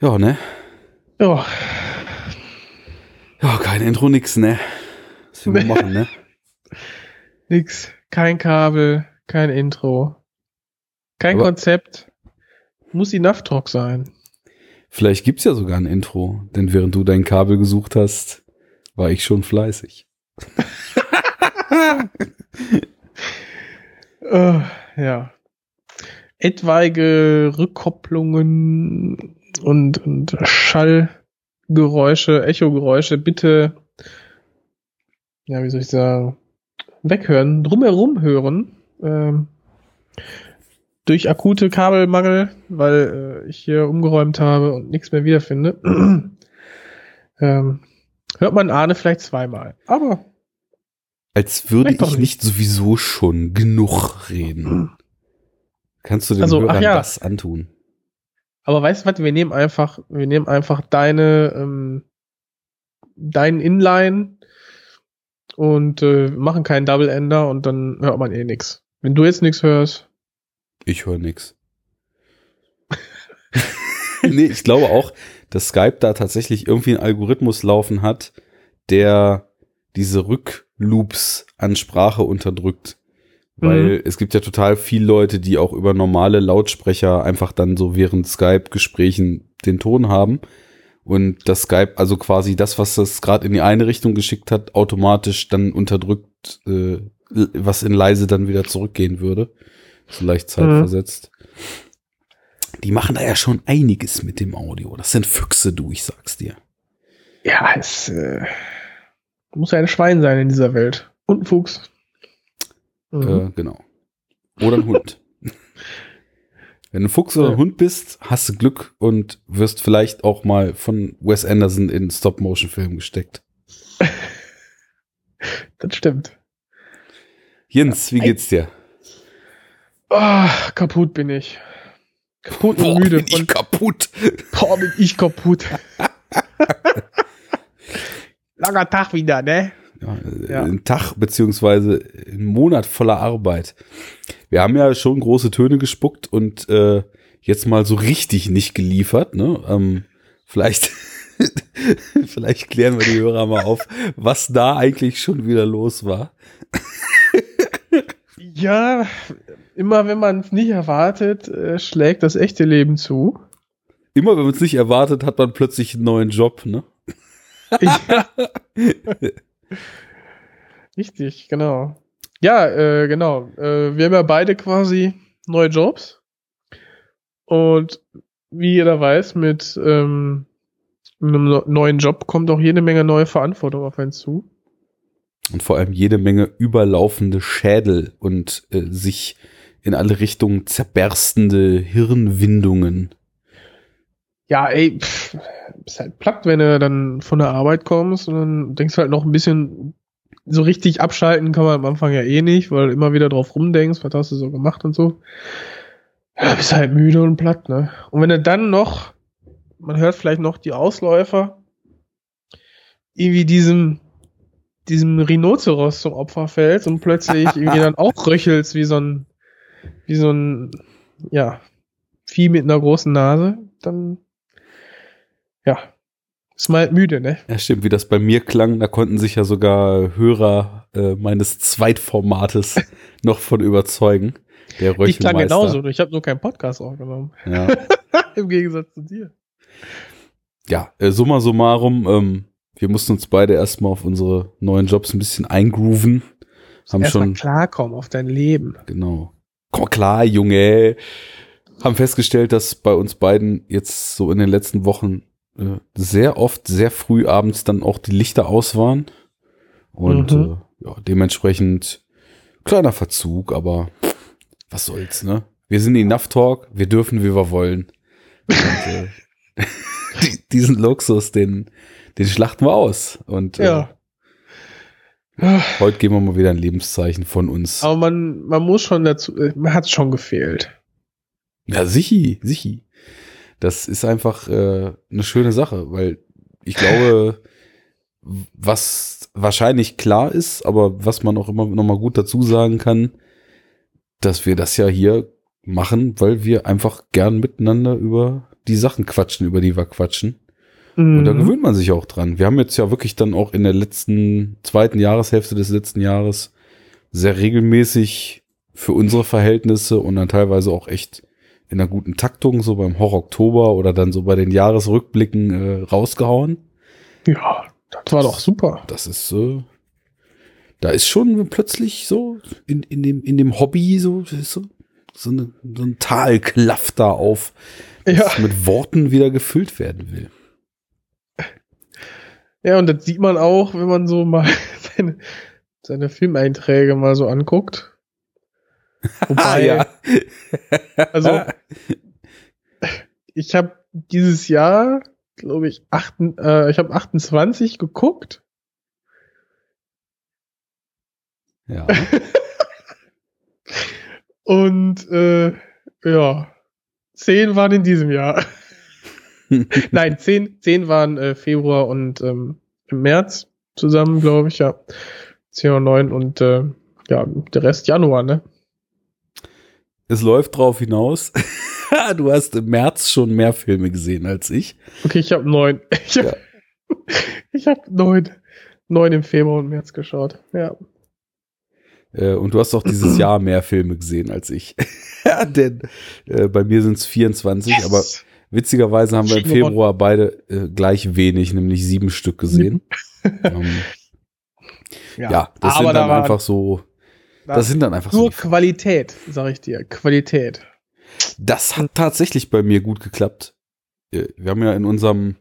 Ja, ne? Ja, Ja, kein Intro, nix, ne? Was wir machen, ne? nix. Kein Kabel, kein Intro. Kein Aber- Konzept. Muss die Naftrock sein. Vielleicht gibt's ja sogar ein Intro, denn während du dein Kabel gesucht hast, war ich schon fleißig. Äh, ja. Etwaige Rückkopplungen und, und Schallgeräusche, Echogeräusche bitte, ja, wie soll ich sagen, weghören, drumherum hören. Ähm, durch akute Kabelmangel, weil äh, ich hier umgeräumt habe und nichts mehr wiederfinde. ähm, hört man Ahne vielleicht zweimal. Aber Als würde ich nicht sowieso schon genug reden. Kannst du den Also, Hörern ja. das antun? Aber weißt du was, wir nehmen einfach, wir nehmen einfach deine, ähm, deinen Inline und äh, machen keinen Double Ender und dann hört man eh nix. Wenn du jetzt nichts hörst, Ich höre nix. nee, ich glaube auch, dass Skype da tatsächlich irgendwie einen Algorithmus laufen hat, der diese Rückloops an Sprache unterdrückt. Weil es gibt ja total viele Leute, die auch über normale Lautsprecher einfach dann so während Skype-Gesprächen den Ton haben. Und das Skype, also quasi das, was das gerade in die eine Richtung geschickt hat, automatisch dann unterdrückt, äh, was in leise dann wieder zurückgehen würde. So leicht zeitversetzt. Die machen da ja schon einiges mit dem Audio. Das sind Füchse, du, ich sag's dir. ja, es äh, muss ja ein Schwein sein in dieser Welt. Und ein Fuchs. Mhm. Äh, genau. Oder ein Hund. Wenn du ein Fuchs oder ein Ja. Hund bist, hast du Glück und wirst vielleicht auch mal von Wes Anderson in Stop-Motion-Film gesteckt. Das stimmt. Jens, wie geht's dir? Ah, kaputt bin ich. Kaputt und müde. bin ich Von, kaputt. boah, bin ich kaputt. Langer Tag wieder, ne? Ja, äh. Ein Tag beziehungsweise ein Monat voller Arbeit. Wir haben ja schon große Töne gespuckt und äh, jetzt mal so richtig nicht geliefert. Ne? Ähm, vielleicht, vielleicht klären wir die Hörer mal auf, was da eigentlich schon wieder los war. Ja, immer wenn man es nicht erwartet, äh, schlägt das echte Leben zu. Immer wenn man es nicht erwartet, hat man plötzlich einen neuen Job. Ne? Ja. Richtig, genau. Ja, äh, genau. Äh, wir haben ja beide quasi neue Jobs. Und wie jeder weiß, mit ähm, einem neuen Job kommt auch jede Menge neue Verantwortung auf einen zu. Und vor allem jede Menge überlaufende Schädel und äh, sich in alle Richtungen zerberstende Hirnwindungen. Ja, ey, pff, bist halt platt, wenn du dann von der Arbeit kommst und dann denkst du halt noch ein bisschen, so richtig abschalten kann man am Anfang ja eh nicht, weil du immer wieder drauf rumdenkst, was hast du so gemacht und so. Ja, bist halt müde und platt, ne? Und wenn du dann noch, man hört vielleicht noch die Ausläufer, irgendwie diesem, diesem Rhinoceros zum Opfer fällst und plötzlich irgendwie dann auch röchelst wie so ein, wie so ein, ja, Vieh mit einer großen Nase, dann, ja, ist mal halt müde, ne? Ja, stimmt, wie das bei mir klang, da konnten sich ja sogar Hörer äh, meines Zweitformates noch von überzeugen. Der Ich klang genauso, ich habe nur keinen Podcast aufgenommen. Ja, Im Gegensatz zu dir. ja äh, summa summarum, ähm, wir mussten uns beide erstmal auf unsere neuen Jobs ein bisschen eingrooven. Haben Erstmal schon, klarkommen auf dein Leben. genau. Komm klar, Junge. Haben festgestellt, dass bei uns beiden jetzt so in den letzten Wochen sehr oft, sehr früh abends dann auch die Lichter aus waren. Und Mhm. äh, ja, dementsprechend kleiner Verzug, aber was soll's, ne? Wir sind Enough Talk, wir dürfen, wie wir wollen. Und, äh, die- diesen Luxus, den, den schlachten wir aus. Und Ja. äh, heute geben wir mal wieder ein Lebenszeichen von uns. Aber man, man muss schon dazu, äh, man hat schon gefehlt. Ja, sichi, sichi. Das ist einfach äh, eine schöne Sache, weil ich glaube, was wahrscheinlich klar ist, aber was man auch immer noch mal gut dazu sagen kann, dass wir das ja hier machen, weil wir einfach gern miteinander über die Sachen quatschen, über die wir quatschen. Und da Mhm. gewöhnt man sich auch dran. Wir haben jetzt ja wirklich dann auch in der letzten, zweiten Jahreshälfte des letzten Jahres sehr regelmäßig für unsere Verhältnisse und dann teilweise auch echt in einer guten Taktung, so beim Horror Oktober oder dann so bei den Jahresrückblicken äh, rausgehauen. Ja, das war doch super. Das ist äh, da ist schon plötzlich so in, in, dem, in dem Hobby so, so, so, eine, so ein Tal klafft da auf, das Ja. mit Worten wieder gefüllt werden will. Ja, und das sieht man auch, wenn man so mal seine, seine Filmeinträge mal so anguckt. Wobei, also ich habe dieses Jahr, glaube ich, achten, äh, ich habe 28 geguckt. ja. Und äh, ja, 10 waren in diesem Jahr. Nein, 10, 10 waren äh, Februar und ähm, im März zusammen, glaube ich, ja. 10 und 9 und äh, ja, der Rest Januar, ne? Es läuft drauf hinaus. du hast im März schon mehr Filme gesehen als ich. Okay, ich habe 9. Ich habe hab 9, 9 im Februar und März geschaut. Ja. Äh, und du hast auch dieses Jahr mehr Filme gesehen als ich. ja, denn äh, bei mir sind es 24, Yes! aber witzigerweise haben wir im. Februar beide äh, gleich wenig, nämlich sieben Stück gesehen. ähm, ja, das aber sind da dann war einfach so, da das sind dann einfach so nur die Qualität, sag ich dir. Qualität. Das hat tatsächlich bei mir gut geklappt. Äh, Wir haben ja in unserem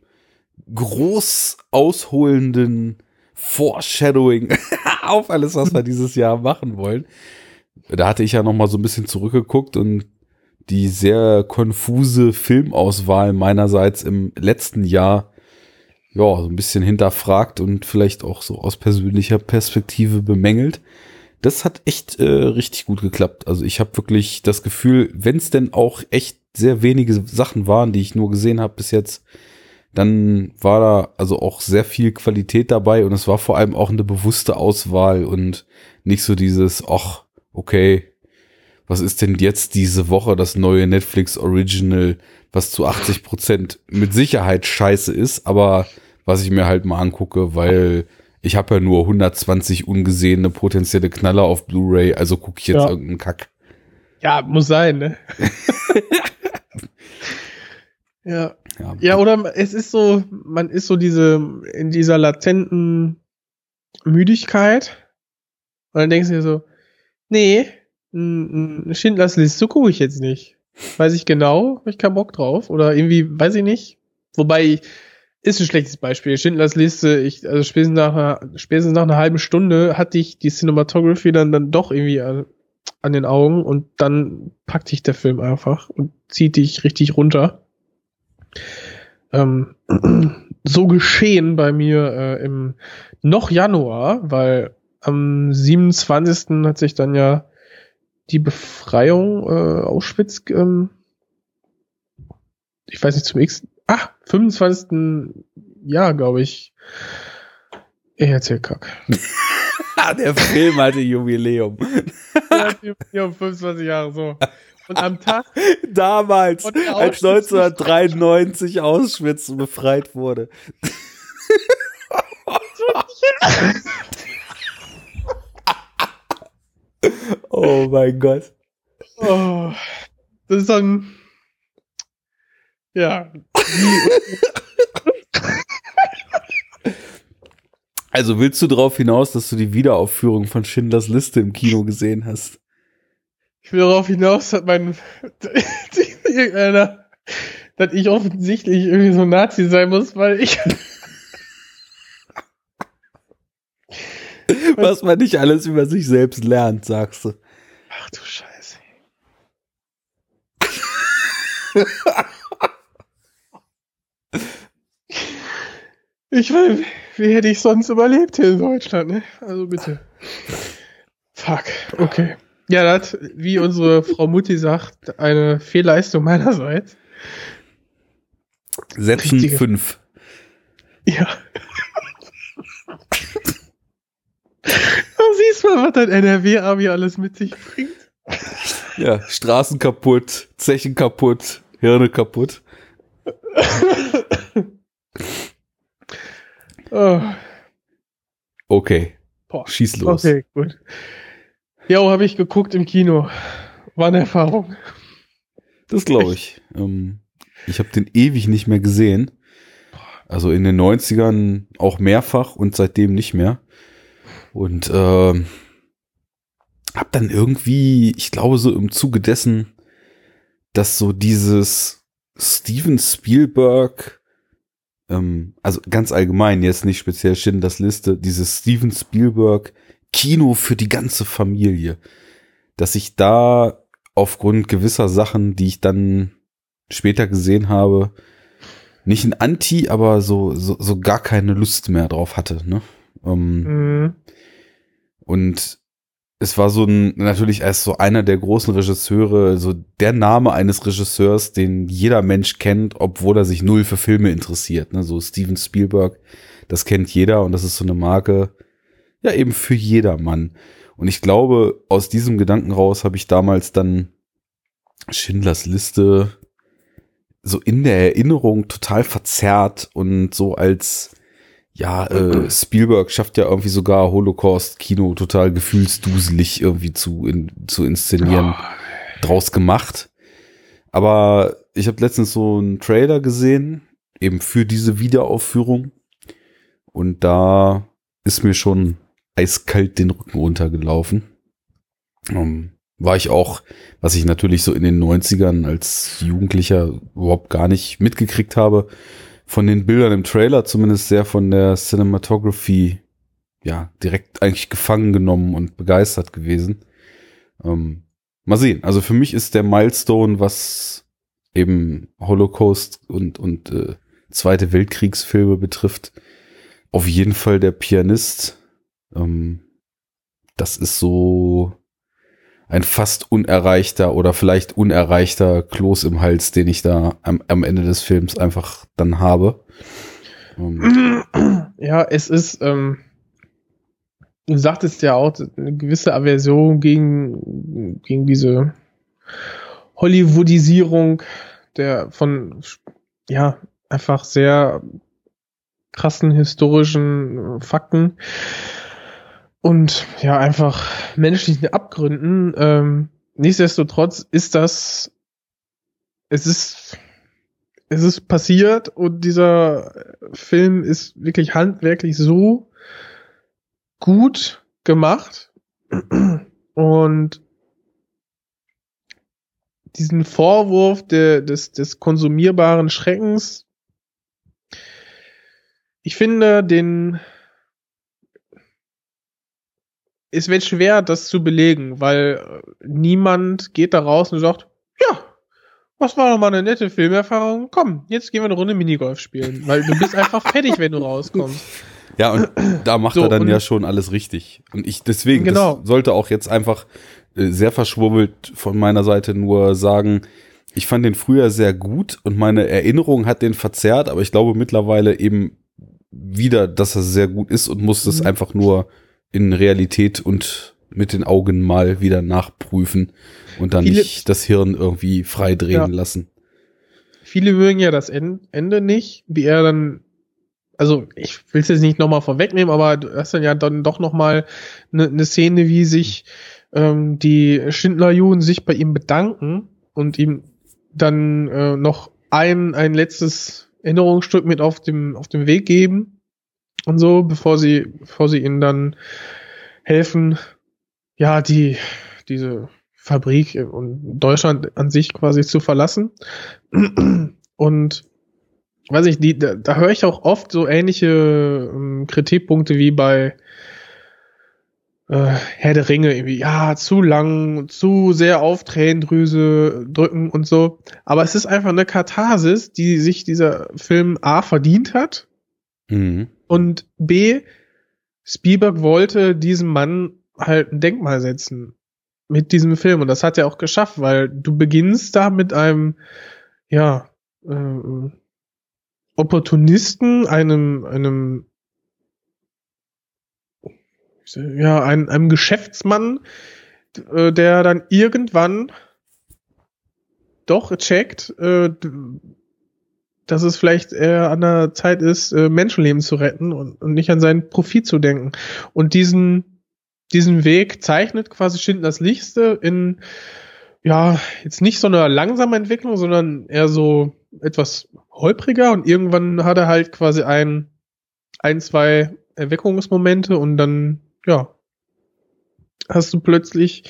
groß ausholenden Foreshadowing auf alles, was wir dieses Jahr machen wollen. Da hatte ich ja noch mal so ein bisschen zurückgeguckt und die sehr konfuse Filmauswahl meinerseits im letzten Jahr ja, so ein bisschen hinterfragt und vielleicht auch so aus persönlicher Perspektive bemängelt. Das hat echt äh, richtig gut geklappt. Also ich habe wirklich das Gefühl, wenn es denn auch echt sehr wenige Sachen waren, die ich nur gesehen habe bis jetzt, dann war da also auch sehr viel Qualität dabei und es war vor allem auch eine bewusste Auswahl und nicht so dieses, ach, okay, was ist denn jetzt diese Woche das neue Netflix Original, was zu 80 Prozent mit Sicherheit scheiße ist, aber was ich mir halt mal angucke, weil ich habe ja nur 120 ungesehene potenzielle Knaller auf Blu-ray, also gucke ich jetzt Ja. irgendeinen Kack. Ja, muss sein, ne? ja. Ja, Ja, oder es ist so, man ist so diese, in dieser latenten Müdigkeit. Und dann denkst du dir so, nee, Schindlers Liste gucke ich jetzt nicht. Weiß ich genau, hab ich keinen Bock drauf. Oder irgendwie, weiß ich nicht. Wobei, ist ein schlechtes Beispiel. Schindlers Liste, ich, also spätestens nach einer, spätestens nach einer halben Stunde hatte ich die Cinematography dann, dann doch irgendwie an, an den Augen und dann packt dich der Film einfach und zieht dich richtig runter. Ähm, so geschehen bei mir äh, im noch Januar, weil am 27. hat sich dann ja die Befreiung äh, Auschwitz, ähm, ich weiß nicht zum x, 25. Jahr, glaube ich. Ich erzähl Kack. Der Film hatte Jubiläum. ja, die- die haben 25 Jahre so. Und am Tag, Damals, der als Auschwitz- 1993 Auschwitz befreit wurde. oh mein Gott. oh, das ist dann, ja, Also willst du darauf hinaus, dass du die Wiederaufführung von Schindlers Liste im Kino gesehen hast? Ich will darauf hinaus, dass mein irgendeiner, dass ich offensichtlich irgendwie so ein Nazi sein muss, weil ich Was man nicht alles über sich selbst lernt, sagst du. ach du Scheiße. Ich meine, wie hätte ich sonst überlebt hier in Deutschland, ne? Also bitte. Fuck, okay. Ja, das, wie unsere Frau Mutti sagt, eine Fehlleistung meinerseits. Sätzen Richtige- fünf. Ja. Da siehst du mal, was dein NRW-Abi alles mit sich bringt. Ja, Straßen kaputt, Zechen kaputt, Hirne kaputt. oh, Okay, boah. schieß los. Okay, gut. Jo, habe ich geguckt im Kino. War eine Erfahrung. Das glaube ich. Ähm, ich habe den ewig nicht mehr gesehen. Also in den 90ern auch mehrfach und seitdem nicht mehr. Und ähm, hab dann irgendwie, ich glaube so im Zuge dessen, dass so dieses Steven Spielberg, ähm, also ganz allgemein, jetzt nicht speziell Schindlers Liste, dieses Steven Spielberg Kino für die ganze Familie, dass ich da aufgrund gewisser Sachen, die ich dann später gesehen habe, nicht ein Anti, aber so, so, so gar keine Lust mehr drauf hatte. Ne? Ähm, Mhm. und es war so ein, natürlich als so einer der großen Regisseure, so der Name eines Regisseurs, den jeder Mensch kennt, obwohl er sich null für Filme interessiert. Ne? So Steven Spielberg, das kennt jeder und das ist so eine Marke, ja eben für jedermann. Und ich glaube, aus diesem Gedanken raus habe ich damals dann Schindlers Liste so in der Erinnerung total verzerrt und so als ja, äh, Spielberg schafft ja irgendwie sogar Holocaust-Kino total gefühlsduselig irgendwie zu, in, zu inszenieren, draus gemacht. Aber ich habe letztens so einen Trailer gesehen, eben für diese Wiederaufführung. Und da ist mir schon eiskalt den Rücken runtergelaufen. Ähm, war ich auch, was ich natürlich so in den 90ern als Jugendlicher überhaupt gar nicht mitgekriegt habe, von den Bildern im Trailer zumindest sehr von der Cinematography ja direkt eigentlich gefangen genommen und begeistert gewesen. Ähm, mal sehen. Also für mich ist der Milestone, was eben Holocaust und und äh, Zweite Weltkriegsfilme betrifft, auf jeden Fall der Pianist. Ähm, das ist so ein fast unerreichter oder vielleicht unerreichter Kloß im Hals, den ich da am, am Ende des Films einfach dann habe. Ähm, Ja, es ist, ähm, du sagtest ja auch, eine gewisse Aversion gegen, gegen diese Hollywoodisierung der von, ja, einfach sehr krassen historischen Fakten und ja, einfach menschlichen Abgründen. Ähm, nichtsdestotrotz ist das, es ist, es ist passiert und dieser Film ist wirklich handwerklich so gut gemacht und diesen Vorwurf der, des, des konsumierbaren Schreckens, ich finde, den es wird schwer, das zu belegen, weil äh, niemand geht da raus und sagt, ja, was war doch mal eine nette Filmerfahrung? Komm, jetzt gehen wir eine Runde Minigolf spielen, weil du bist einfach fertig, wenn du rauskommst. ja, und da macht So, er dann ja schon alles richtig. Und ich deswegen, Genau. das sollte auch jetzt einfach äh, sehr verschwurbelt von meiner Seite nur sagen, ich fand den früher sehr gut und meine Erinnerung hat den verzerrt, aber ich glaube mittlerweile eben wieder, dass er sehr gut ist und muss es Mhm. einfach nur in Realität und mit den Augen mal wieder nachprüfen und dann Viele- nicht das Hirn irgendwie frei drehen Ja. lassen. Viele mögen ja das En- Ende nicht, wie er dann, also ich will es jetzt nicht nochmal vorwegnehmen, aber du hast dann ja dann doch nochmal eine ne Szene, wie sich ähm, die Schindler-Juden sich bei ihm bedanken und ihm dann äh, noch ein, ein letztes Erinnerungsstück mit auf dem, auf dem Weg geben und so, bevor sie, bevor sie ihnen dann helfen, ja, die, diese Fabrik und Deutschland an sich quasi zu verlassen. Und weiß ich, die, da, da höre ich auch oft so ähnliche ähm, Kritikpunkte wie bei äh, Herr der Ringe, irgendwie, ja, zu lang, zu sehr auf Tränendrüse drücken und so. Aber es ist einfach eine Katharsis, die sich dieser Film A verdient hat Mhm. Und B, Spielberg wollte diesem Mann halt ein Denkmal setzen mit diesem Film. Und das hat er auch geschafft, weil du beginnst da mit einem, ja, äh, Opportunisten, einem, einem, ja, einem, einem Geschäftsmann, äh, der dann irgendwann doch checkt, äh, dass es vielleicht eher an der Zeit ist, äh, Menschenleben zu retten und, und nicht an seinen Profit zu denken. Und diesen, diesen Weg zeichnet quasi Schindlers Lichte in, ja, jetzt nicht so eine langsame Entwicklung, sondern eher so etwas holpriger und irgendwann hat er halt quasi ein, ein, zwei Erweckungsmomente und dann, ja, hast du plötzlich,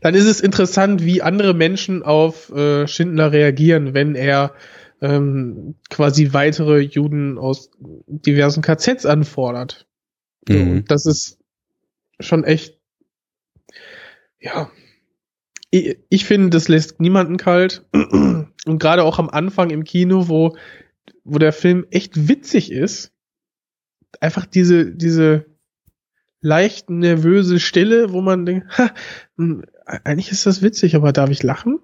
dann ist es interessant, wie andere Menschen auf äh, Schindler reagieren, wenn er ähm, quasi weitere Juden aus diversen KZs anfordert. Mhm. Und das ist schon echt, ja, ich, ich finde, das lässt niemanden kalt. Und gerade auch am Anfang im Kino, wo, wo der Film echt witzig ist, einfach diese, diese leicht nervöse Stille, wo man denkt, ha, hm, eigentlich ist das witzig, aber darf ich lachen?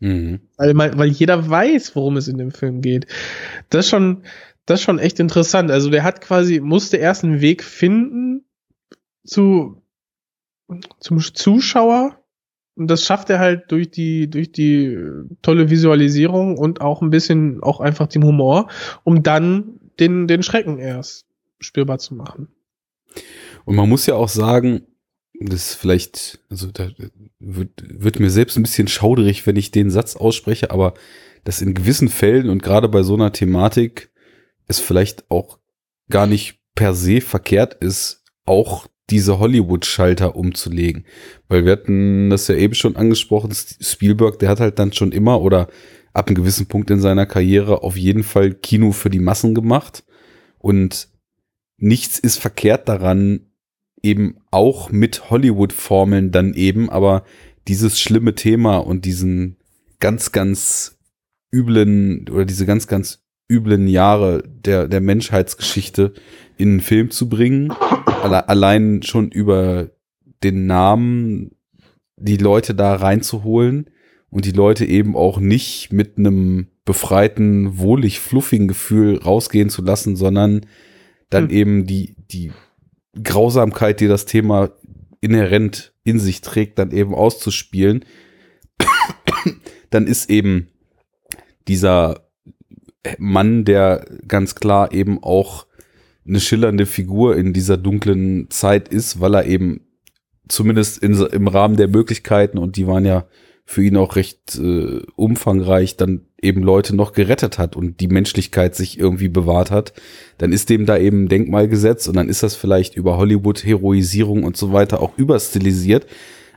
Mhm. Weil, weil jeder weiß, worum es in dem Film geht. Das ist schon, das ist schon echt interessant. Also der hat quasi, musste erst einen Weg finden zu, zum Zuschauer. Und das schafft er halt durch die, durch die tolle Visualisierung und auch ein bisschen, auch einfach den Humor, um dann den, den Schrecken erst spürbar zu machen. Und man muss ja auch sagen, das vielleicht, also da wird, wird mir selbst ein bisschen schauderig, wenn ich den Satz ausspreche, aber dass in gewissen Fällen und gerade bei so einer Thematik es vielleicht auch gar nicht per se verkehrt ist, auch diese Hollywood-Schalter umzulegen. Weil wir hatten das ja eben schon angesprochen, Spielberg, der hat halt dann schon immer oder ab einem gewissen Punkt in seiner Karriere auf jeden Fall Kino für die Massen gemacht. Und nichts ist verkehrt daran, eben auch mit Hollywood-Formeln dann eben, aber dieses schlimme Thema und diesen ganz, ganz üblen oder diese ganz, ganz üblen Jahre der, der Menschheitsgeschichte in einen Film zu bringen, alle, allein schon über den Namen die Leute da reinzuholen und die Leute eben auch nicht mit einem befreiten, wohlig, fluffigen Gefühl rausgehen zu lassen, sondern dann hm. eben die, die Grausamkeit, die das Thema inhärent in sich trägt, dann eben auszuspielen, dann ist eben dieser Mann, der ganz klar eben auch eine schillernde Figur in dieser dunklen Zeit ist, weil er eben zumindest in, im Rahmen der Möglichkeiten und die waren ja für ihn auch recht äh, umfangreich, dann eben Leute noch gerettet hat und die Menschlichkeit sich irgendwie bewahrt hat, dann ist dem da eben ein Denkmal gesetzt und dann ist das vielleicht über Hollywood-Heroisierung und so weiter auch überstilisiert.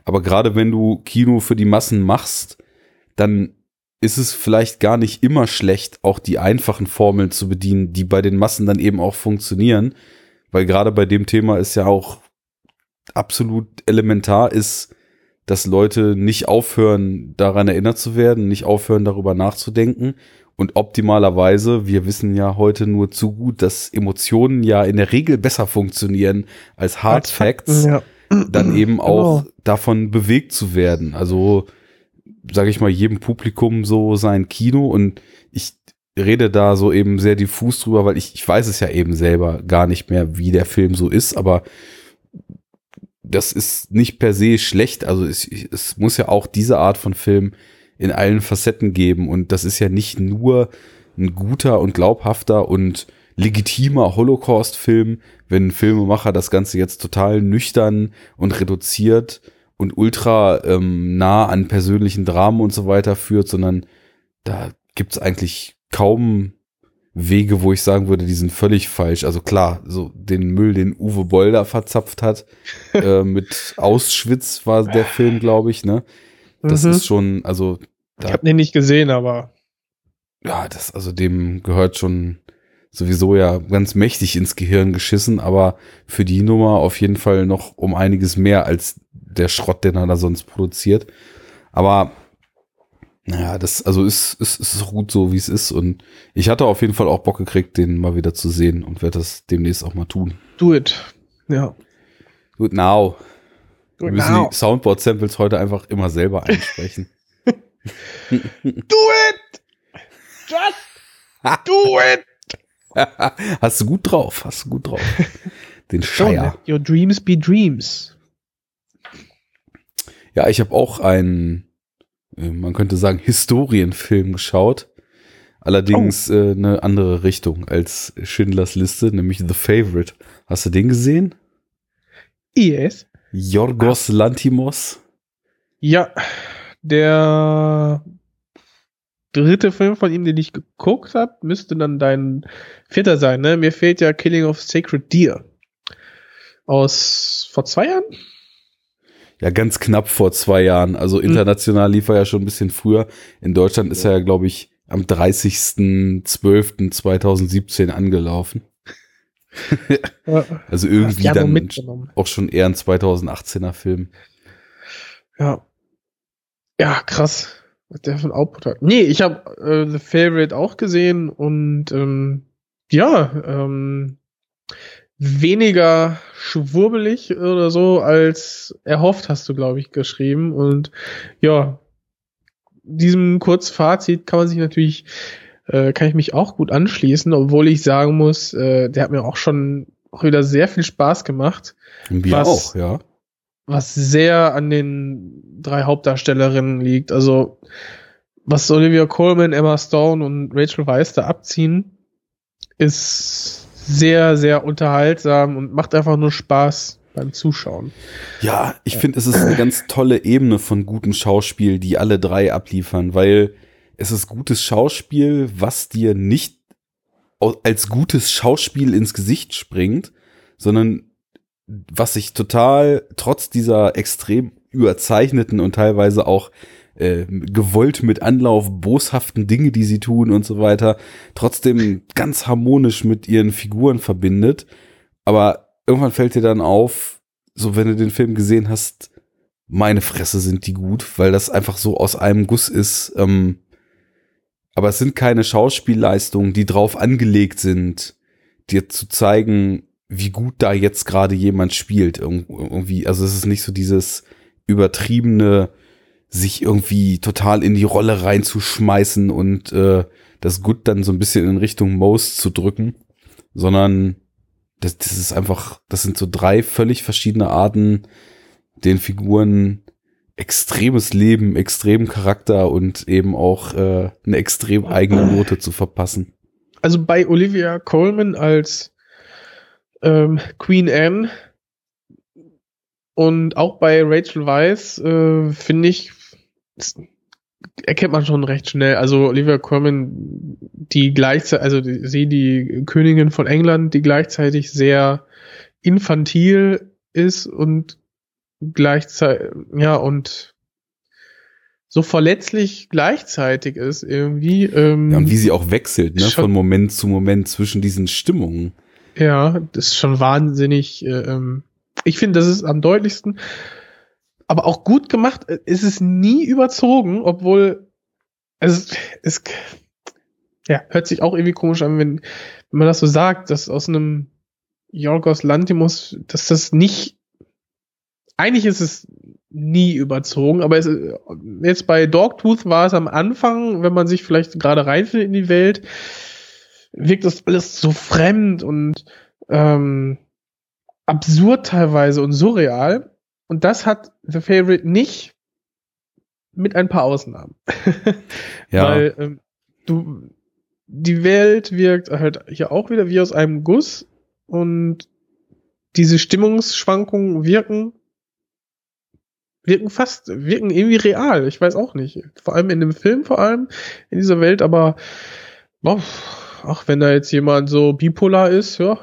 Aber gerade wenn du Kino für die Massen machst, dann ist es vielleicht gar nicht immer schlecht, auch die einfachen Formeln zu bedienen, die bei den Massen dann eben auch funktionieren. Weil gerade bei dem Thema ist ja auch absolut elementar ist, dass Leute nicht aufhören, daran erinnert zu werden, nicht aufhören, darüber nachzudenken. Und optimalerweise, wir wissen ja heute nur zu gut, dass Emotionen ja in der Regel besser funktionieren als Hard als Facts, ja. dann eben genau. auch davon bewegt zu werden. Also, sage ich mal, jedem Publikum so sein Kino und ich rede da so eben sehr diffus drüber, weil ich, ich weiß es ja eben selber gar nicht mehr, wie der Film so ist, aber das ist nicht per se schlecht. Also es, es muss ja auch diese Art von Film in allen Facetten geben. Und das ist ja nicht nur ein guter und glaubhafter und legitimer Holocaust-Film, wenn Filmemacher das Ganze jetzt total nüchtern und reduziert und ultra ähm, nah an persönlichen Dramen und so weiter führt, sondern da gibt's eigentlich kaum Wege, wo ich sagen würde, die sind völlig falsch. Also klar, so den Müll, den Uwe Bolder verzapft hat, äh, mit Auschwitz war der Film, glaube ich, ne? Das mhm. ist schon, also. Da, ich habe den nicht gesehen, aber. Ja, das, also dem gehört schon sowieso ja ganz mächtig ins Gehirn geschissen, aber für die Nummer auf jeden Fall noch um einiges mehr als der Schrott, den er da sonst produziert. Aber naja, das, also ist, ist, ist gut so, wie es ist. Und ich hatte auf jeden Fall auch Bock gekriegt, den mal wieder zu sehen und werde das demnächst auch mal tun. Do it. Ja. Do it now. Do Wir müssen now. die Soundboard-Samples heute einfach immer selber einsprechen. do it! Just do it! hast du gut drauf, hast du gut drauf. Den Scheier. Your dreams be dreams. Ja, ich habe auch einen man könnte sagen, Historienfilm geschaut. Allerdings oh. äh, eine andere Richtung als Schindlers Liste, nämlich The Favorite. Hast du den gesehen? Yes. Yorgos Lantimos. Ja, der dritte Film von ihm, den ich geguckt habe, müsste dann dein vierter sein. Ne? Mir fehlt ja Killing of Sacred Deer. Aus vor zwei Jahren? Ja, ganz knapp vor zwei Jahren. Also hm. international lief er ja schon ein bisschen früher. In Deutschland ist er ja, glaube ich, am 30.12.2017 angelaufen. also irgendwie dann auch schon eher ein 2018er Film. Ja. Ja, krass. Was der von Output hat. Nee, ich habe äh, The Favorite auch gesehen und ähm, ja, ähm, weniger schwurbelig oder so als erhofft, hast du, glaube ich, geschrieben. Und ja, diesem Kurzfazit kann man sich natürlich, äh, kann ich mich auch gut anschließen, obwohl ich sagen muss, äh, der hat mir auch schon auch wieder sehr viel Spaß gemacht. Mir was, auch, ja. Was sehr an den drei Hauptdarstellerinnen liegt. Also, was Olivia Colman, Emma Stone und Rachel Weisz da abziehen, ist sehr, sehr unterhaltsam und macht einfach nur Spaß beim Zuschauen. Ja, ich finde, es ist eine ganz tolle Ebene von gutem Schauspiel, die alle drei abliefern, weil es ist gutes Schauspiel, was dir nicht als gutes Schauspiel ins Gesicht springt, sondern was sich total trotz dieser extrem überzeichneten und teilweise auch äh, gewollt mit Anlauf boshaften Dinge, die sie tun und so weiter, trotzdem ganz harmonisch mit ihren Figuren verbindet. Aber irgendwann fällt dir dann auf, so wenn du den Film gesehen hast, meine Fresse sind die gut, weil das einfach so aus einem Guss ist. Ähm, aber es sind keine Schauspielleistungen, die drauf angelegt sind, dir zu zeigen, wie gut da jetzt gerade jemand spielt. Irgendwie, also es ist nicht so dieses übertriebene, sich irgendwie total in die Rolle reinzuschmeißen und äh, das Gut dann so ein bisschen in Richtung Most zu drücken, sondern das, das ist einfach, das sind so drei völlig verschiedene Arten, den Figuren extremes Leben, extremen Charakter und eben auch äh, eine extrem eigene Note zu verpassen. Also bei Olivia Coleman als ähm, Queen Anne und auch bei Rachel Weisz äh, finde ich erkennt man schon recht schnell. Also Olivia Colman, die gleichzeitig, also die, sie die Königin von England, die gleichzeitig sehr infantil ist und gleichzeitig, ja, und so verletzlich gleichzeitig ist irgendwie. Ähm, ja, und wie sie auch wechselt, ne, schon, von Moment zu Moment zwischen diesen Stimmungen. Ja, das ist schon wahnsinnig. Äh, ähm, ich finde, das ist am deutlichsten aber auch gut gemacht. Es ist nie überzogen, obwohl es, es ja, hört sich auch irgendwie komisch an, wenn, wenn man das so sagt, dass aus einem Yorgos Lantimos, dass das nicht, eigentlich ist es nie überzogen, aber es, jetzt bei Dogtooth war es am Anfang, wenn man sich vielleicht gerade reinfindet in die Welt, wirkt das alles so fremd und ähm, absurd teilweise und surreal. Und das hat The Favorite nicht mit ein paar Ausnahmen. ja. Weil ähm, du die Welt wirkt halt hier auch wieder wie aus einem Guss und diese Stimmungsschwankungen wirken wirken fast wirken irgendwie real. Ich weiß auch nicht. Vor allem in dem Film, vor allem in dieser Welt. Aber boah, ach, wenn da jetzt jemand so bipolar ist, ja,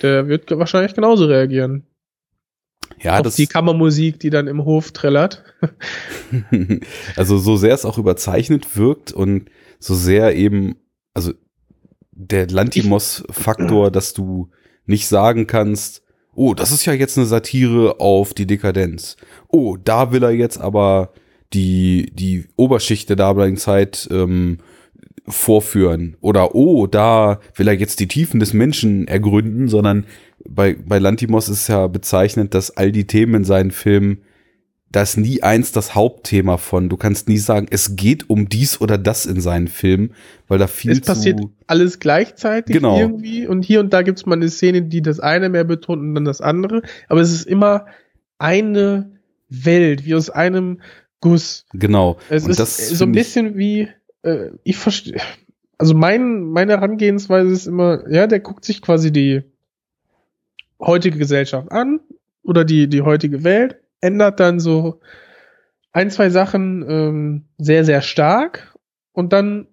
der wird wahrscheinlich genauso reagieren. Ja, Auf das die Kammermusik, die dann im Hof trällert. also so sehr es auch überzeichnet wirkt und so sehr eben, also der Lantimos-Faktor, dass du nicht sagen kannst, oh, das ist ja jetzt eine Satire auf die Dekadenz. Oh, da will er jetzt aber die, die Oberschicht der damaligen Zeit ähm, vorführen. Oder oh, da will er jetzt die Tiefen des Menschen ergründen, sondern bei, bei Lantimos ist ja bezeichnend, dass all die Themen in seinen Filmen, da ist nie eins das Hauptthema von. Du kannst nie sagen, es geht um dies oder das in seinen Filmen, weil da viel es passiert alles gleichzeitig genau. irgendwie und hier und da gibt es mal eine Szene, die das eine mehr betont und dann das andere, aber es ist immer eine Welt, wie aus einem Guss. Genau. Es und ist so ein bisschen wie äh, ich verstehe, also mein, meine Herangehensweise ist immer, ja, der guckt sich quasi die heutige Gesellschaft an oder die, die heutige Welt, ändert dann so ein, zwei Sachen ähm, sehr, sehr stark und dann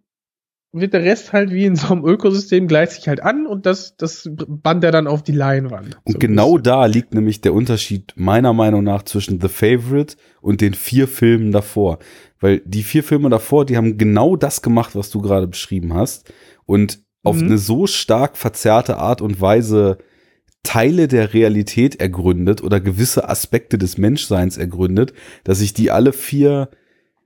wird der Rest halt wie in so einem Ökosystem gleicht sich halt an und das, das band er dann auf die Leinwand. Und so genau da liegt nämlich der Unterschied meiner Meinung nach zwischen The Favorite und den vier Filmen davor. Weil die vier Filme davor, die haben genau das gemacht, was du gerade beschrieben hast. Und auf mhm. eine so stark verzerrte Art und Weise Teile der Realität ergründet oder gewisse Aspekte des Menschseins ergründet, dass ich die alle vier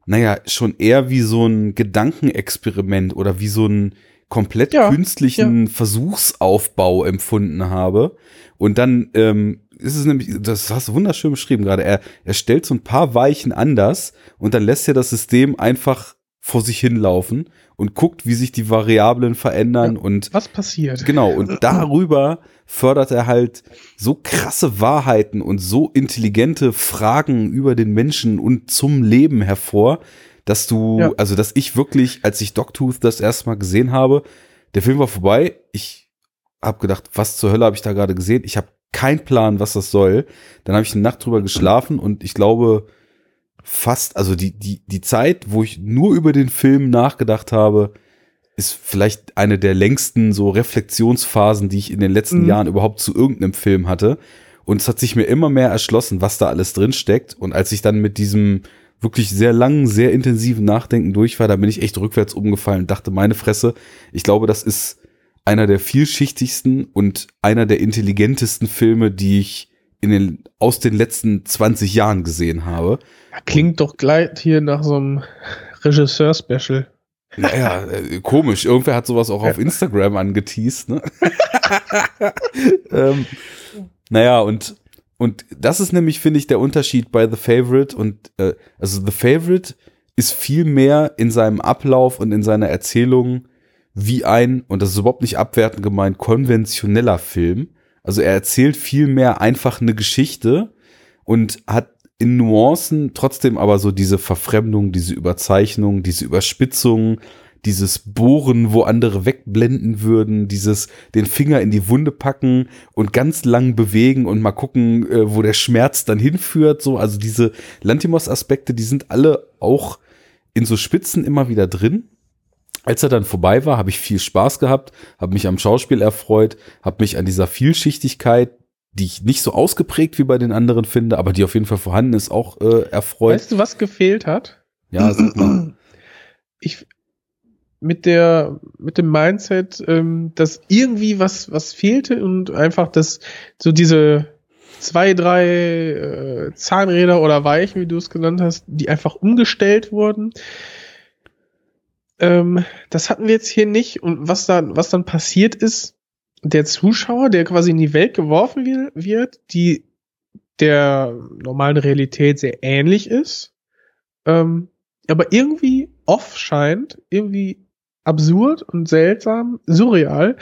naja, schon eher wie so ein Gedankenexperiment oder wie so ein komplett ja, künstlichen ja. Versuchsaufbau empfunden habe. Und dann ähm, ist es nämlich, das hast du wunderschön beschrieben gerade, er, er stellt so ein paar Weichen anders und dann lässt er das System einfach vor sich hinlaufen und guckt, wie sich die Variablen verändern ja, und was passiert. Genau, und darüber fördert er halt so krasse Wahrheiten und so intelligente Fragen über den Menschen und zum Leben hervor, dass du, ja. also dass ich wirklich, als ich Dogtooth das erste Mal gesehen habe, der Film war vorbei, ich habe gedacht, was zur Hölle habe ich da gerade gesehen? Ich habe keinen Plan, was das soll. Dann habe ich eine Nacht drüber geschlafen und ich glaube, fast, also die, die, die Zeit, wo ich nur über den Film nachgedacht habe, ist vielleicht eine der längsten so Reflexionsphasen, die ich in den letzten mhm. Jahren überhaupt zu irgendeinem Film hatte. Und es hat sich mir immer mehr erschlossen, was da alles drin steckt. Und als ich dann mit diesem wirklich sehr langen, sehr intensiven Nachdenken durch war, da bin ich echt rückwärts umgefallen und dachte, meine Fresse, ich glaube, das ist einer der vielschichtigsten und einer der intelligentesten Filme, die ich in den, aus den letzten 20 Jahren gesehen habe. Klingt doch gleich hier nach so einem Regisseur-Special. Naja, äh, komisch. Irgendwer hat sowas auch auf Instagram angeteased, ne? ähm, naja, und, und das ist nämlich, finde ich, der Unterschied bei The Favorite und, äh, also The Favorite ist viel mehr in seinem Ablauf und in seiner Erzählung wie ein, und das ist überhaupt nicht abwertend gemeint, konventioneller Film. Also er erzählt viel mehr einfach eine Geschichte und hat in Nuancen trotzdem aber so diese Verfremdung, diese Überzeichnung, diese Überspitzung, dieses Bohren, wo andere wegblenden würden, dieses den Finger in die Wunde packen und ganz lang bewegen und mal gucken, äh, wo der Schmerz dann hinführt. So, also diese Lantimos-Aspekte, die sind alle auch in so Spitzen immer wieder drin. Als er dann vorbei war, habe ich viel Spaß gehabt, habe mich am Schauspiel erfreut, habe mich an dieser Vielschichtigkeit die ich nicht so ausgeprägt wie bei den anderen finde, aber die auf jeden Fall vorhanden ist, auch äh, erfreut. Weißt du, was gefehlt hat? Ja, sag mal. Ich mit der mit dem Mindset, ähm, dass irgendwie was was fehlte und einfach das so diese zwei drei äh, Zahnräder oder Weichen, wie du es genannt hast, die einfach umgestellt wurden. Ähm, das hatten wir jetzt hier nicht und was dann was dann passiert ist, der Zuschauer, der quasi in die Welt geworfen wird, die der normalen Realität sehr ähnlich ist, ähm, aber irgendwie off scheint, irgendwie absurd und seltsam, surreal,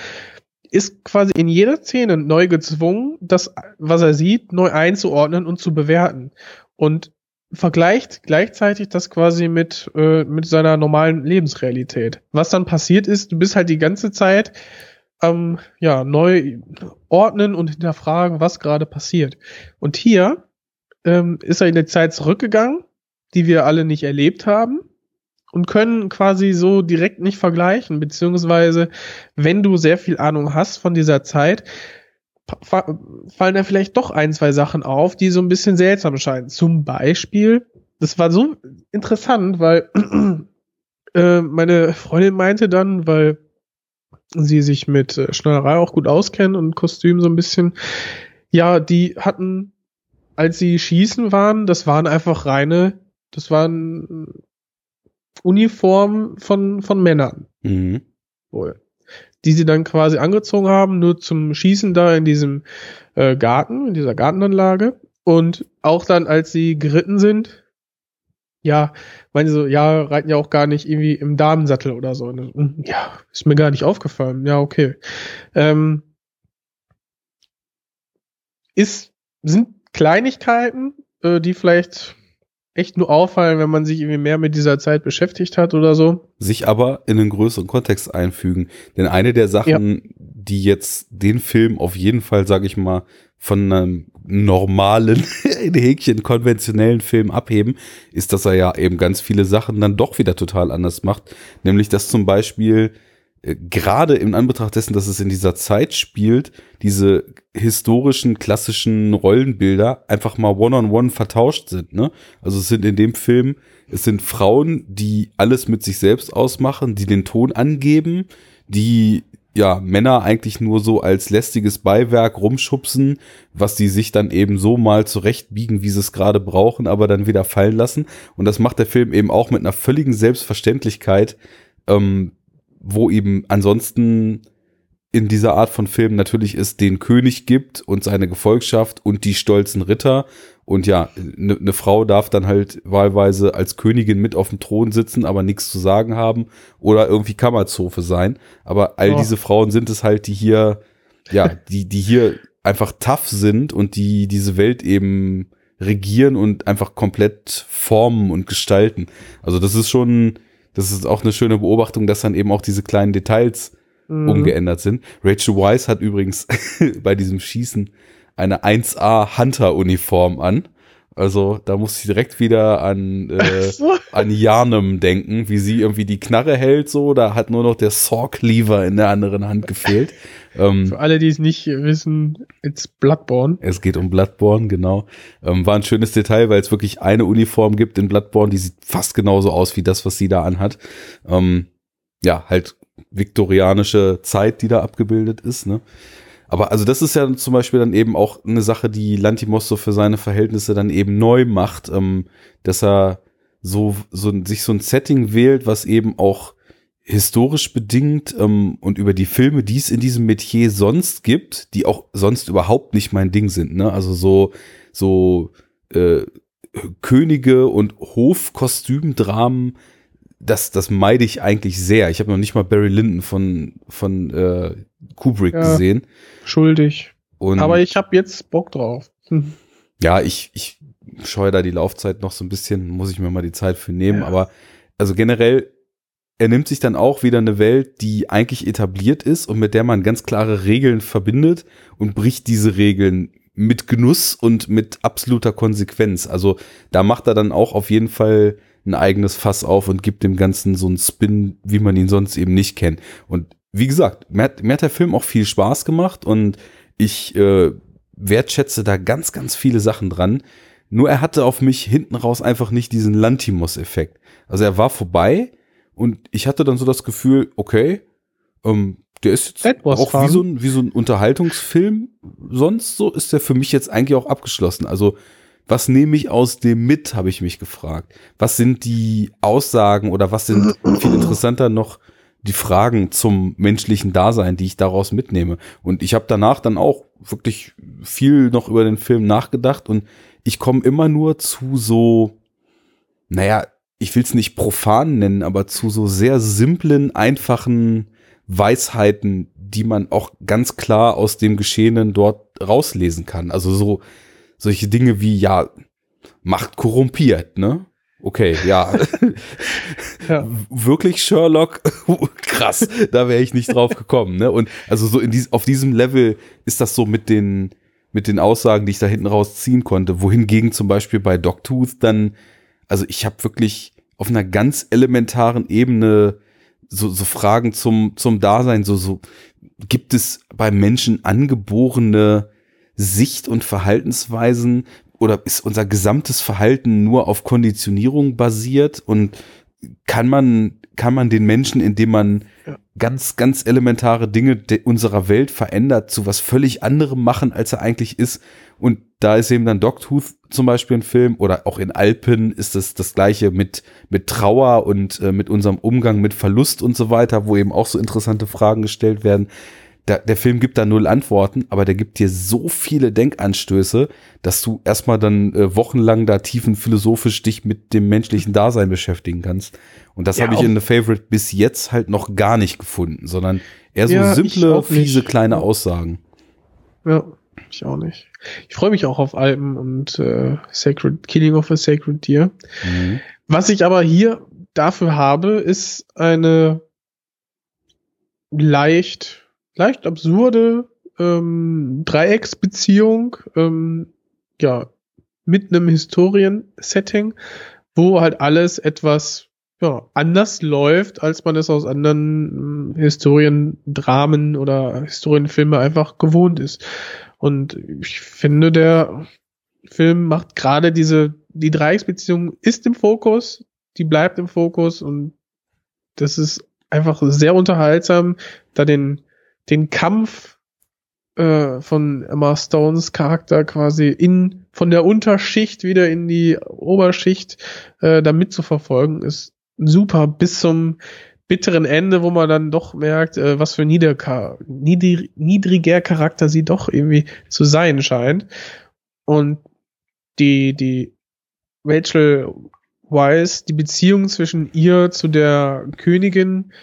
ist quasi in jeder Szene neu gezwungen, das, was er sieht, neu einzuordnen und zu bewerten. Und vergleicht gleichzeitig das quasi mit, äh, mit seiner normalen Lebensrealität. Was dann passiert ist, du bist halt die ganze Zeit ähm, ja, neu ordnen und hinterfragen, was gerade passiert. Und hier ähm, ist er in der Zeit zurückgegangen, die wir alle nicht erlebt haben und können quasi so direkt nicht vergleichen, beziehungsweise wenn du sehr viel Ahnung hast von dieser Zeit, fallen da vielleicht doch ein, zwei Sachen auf, die so ein bisschen seltsam scheinen. Zum Beispiel, das war so interessant, weil äh, meine Freundin meinte dann, weil sie sich mit äh, Schneiderei auch gut auskennen und Kostüm so ein bisschen. Ja, die hatten, als sie schießen waren, das waren einfach reine, das waren Uniformen von, von Männern. Mhm. Wohl. Die sie dann quasi angezogen haben, nur zum Schießen da in diesem äh, Garten, in dieser Gartenanlage. Und auch dann, als sie geritten sind, ja, meine so, ja, reiten ja auch gar nicht irgendwie im Damensattel oder so. Hm, ja, ist mir gar nicht aufgefallen. Ja, okay. Ähm, ist, sind Kleinigkeiten, äh, die vielleicht echt nur auffallen, wenn man sich irgendwie mehr mit dieser Zeit beschäftigt hat oder so. Sich aber in einen größeren Kontext einfügen. Denn eine der Sachen, ja. die jetzt den Film auf jeden Fall, sag ich mal, von einem normalen, in Häkchen konventionellen Film abheben, ist, dass er ja eben ganz viele Sachen dann doch wieder total anders macht. Nämlich, dass zum Beispiel gerade in Anbetracht dessen, dass es in dieser Zeit spielt, diese historischen klassischen Rollenbilder einfach mal one-on-one -on -one vertauscht sind. Ne? Also es sind in dem Film, es sind Frauen, die alles mit sich selbst ausmachen, die den Ton angeben, die ja Männer eigentlich nur so als lästiges Beiwerk rumschubsen, was die sich dann eben so mal zurechtbiegen, wie sie es gerade brauchen, aber dann wieder fallen lassen. Und das macht der Film eben auch mit einer völligen Selbstverständlichkeit, ähm, wo eben ansonsten in dieser Art von Film natürlich es den König gibt und seine Gefolgschaft und die stolzen Ritter. Und ja, eine ne Frau darf dann halt wahlweise als Königin mit auf dem Thron sitzen, aber nichts zu sagen haben oder irgendwie Kammerzofe sein. Aber all oh. diese Frauen sind es halt, die hier, ja, die, die hier einfach tough sind und die diese Welt eben regieren und einfach komplett formen und gestalten. Also das ist schon, das ist auch eine schöne Beobachtung, dass dann eben auch diese kleinen Details mhm. umgeändert sind. Rachel Weisz hat übrigens bei diesem Schießen eine 1A Hunter-Uniform an. Also da muss ich direkt wieder an, äh, an Janem denken, wie sie irgendwie die Knarre hält, so, da hat nur noch der Saw Cleaver in der anderen Hand gefehlt. Ähm, Für alle, die es nicht wissen, it's Bloodborne. Es geht um Bloodborne, genau. Ähm, war ein schönes Detail, weil es wirklich eine Uniform gibt in Bloodborne, die sieht fast genauso aus wie das, was sie da anhat. Ähm, ja, halt viktorianische Zeit, die da abgebildet ist, ne? Aber also das ist ja zum Beispiel dann eben auch eine Sache, die Lantimos so für seine Verhältnisse dann eben neu macht, ähm, dass er so, so sich so ein Setting wählt, was eben auch historisch bedingt ähm, und über die Filme, die es in diesem Metier sonst gibt, die auch sonst überhaupt nicht mein Ding sind. Ne? Also so so äh, Könige und Hofkostümdramen, das das meide ich eigentlich sehr. Ich habe noch nicht mal Barry Lyndon von von äh, Kubrick ja, gesehen. Schuldig. Und Aber ich habe jetzt Bock drauf. Hm. Ja, ich, ich scheue da die Laufzeit noch so ein bisschen, muss ich mir mal die Zeit für nehmen. Ja. Aber also generell, er nimmt sich dann auch wieder eine Welt, die eigentlich etabliert ist und mit der man ganz klare Regeln verbindet und bricht diese Regeln mit Genuss und mit absoluter Konsequenz. Also da macht er dann auch auf jeden Fall ein eigenes Fass auf und gibt dem Ganzen so einen Spin, wie man ihn sonst eben nicht kennt. Und wie gesagt, mir hat, mir hat der Film auch viel Spaß gemacht und ich äh, wertschätze da ganz, ganz viele Sachen dran. Nur er hatte auf mich hinten raus einfach nicht diesen Lantimos-Effekt. Also er war vorbei und ich hatte dann so das Gefühl, okay, ähm, der ist jetzt auch wie so, ein, wie so ein Unterhaltungsfilm. Sonst so ist der für mich jetzt eigentlich auch abgeschlossen. Also was nehme ich aus dem mit, habe ich mich gefragt. Was sind die Aussagen oder was sind viel interessanter noch die Fragen zum menschlichen Dasein, die ich daraus mitnehme. Und ich habe danach dann auch wirklich viel noch über den Film nachgedacht und ich komme immer nur zu so, naja, ich will es nicht profan nennen, aber zu so sehr simplen, einfachen Weisheiten, die man auch ganz klar aus dem Geschehenen dort rauslesen kann. Also so solche Dinge wie, ja, Macht korrumpiert, ne? Okay, ja. ja. Wirklich Sherlock? Krass, da wäre ich nicht drauf gekommen. Ne? Und also so in dies, auf diesem Level ist das so mit den, mit den Aussagen, die ich da hinten rausziehen konnte. Wohingegen zum Beispiel bei Dogtooth dann, also ich habe wirklich auf einer ganz elementaren Ebene so, so Fragen zum, zum Dasein, so, so gibt es beim Menschen angeborene Sicht- und Verhaltensweisen, oder ist unser gesamtes Verhalten nur auf Konditionierung basiert und kann man kann man den Menschen, indem man ja. ganz ganz elementare Dinge unserer Welt verändert, zu was völlig anderem machen, als er eigentlich ist. Und da ist eben dann Dogtooth zum Beispiel ein Film oder auch in Alpen ist es das, das gleiche mit mit Trauer und äh, mit unserem Umgang mit Verlust und so weiter, wo eben auch so interessante Fragen gestellt werden der, der Film gibt da null Antworten, aber der gibt dir so viele Denkanstöße, dass du erstmal dann äh, wochenlang da tiefen philosophisch dich mit dem menschlichen Dasein beschäftigen kannst. Und das ja, habe ich in The Favorite bis jetzt halt noch gar nicht gefunden, sondern eher so ja, simple, fiese kleine Aussagen. Ja. ich auch nicht. Ich freue mich auch auf Alpen und äh, Sacred Killing of a Sacred Deer. Mhm. Was ich aber hier dafür habe, ist eine leicht, leicht absurde ähm, Dreiecksbeziehung, ähm, ja, mit einem Historien-Setting, wo halt alles etwas ja, anders läuft, als man es aus anderen äh, Historiendramen oder Historienfilme einfach gewohnt ist. Und ich finde, der Film macht gerade diese, die Dreiecksbeziehung ist im Fokus, die bleibt im Fokus und das ist einfach sehr unterhaltsam, da den, den Kampf äh, von Emma Stones Charakter quasi in von der Unterschicht wieder in die Oberschicht äh, da mitzuverfolgen, ist super bis zum bitteren Ende, wo man dann doch merkt, äh, was für niedriger, niedrig, niedriger Charakter sie doch irgendwie zu sein scheint. Und die, die Rachel Weisz, die Beziehung zwischen ihr zu der Königin,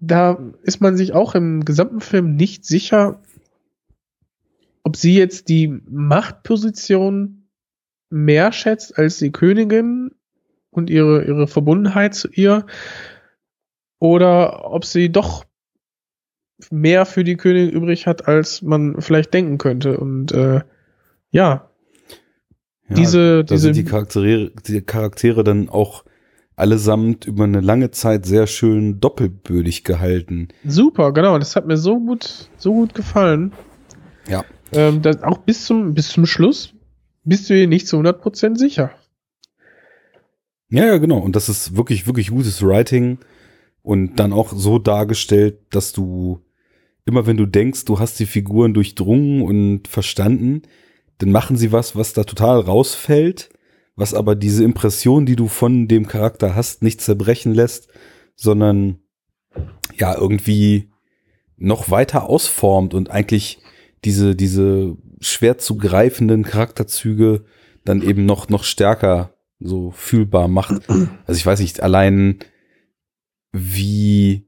da ist man sich auch im gesamten Film nicht sicher, ob sie jetzt die Machtposition mehr schätzt als die Königin und ihre, ihre Verbundenheit zu ihr oder ob sie doch mehr für die Königin übrig hat, als man vielleicht denken könnte. Und äh, ja, ja diese, diese sind die Charaktere, die Charaktere dann auch allesamt über eine lange Zeit sehr schön doppelbödig gehalten. Super, genau. Das hat mir so gut, so gut gefallen. Ja. Ähm, das, auch bis zum, bis zum Schluss bist du dir nicht zu 100% sicher. Ja, ja, genau. Und das ist wirklich, wirklich gutes Writing und dann auch so dargestellt, dass du immer wenn du denkst, du hast die Figuren durchdrungen und verstanden, dann machen sie was, was da total rausfällt, was aber diese Impression, die du von dem Charakter hast, nicht zerbrechen lässt, sondern ja, irgendwie noch weiter ausformt und eigentlich diese, diese schwer zu greifenden Charakterzüge dann eben noch, noch stärker so fühlbar macht. Also ich weiß nicht, allein wie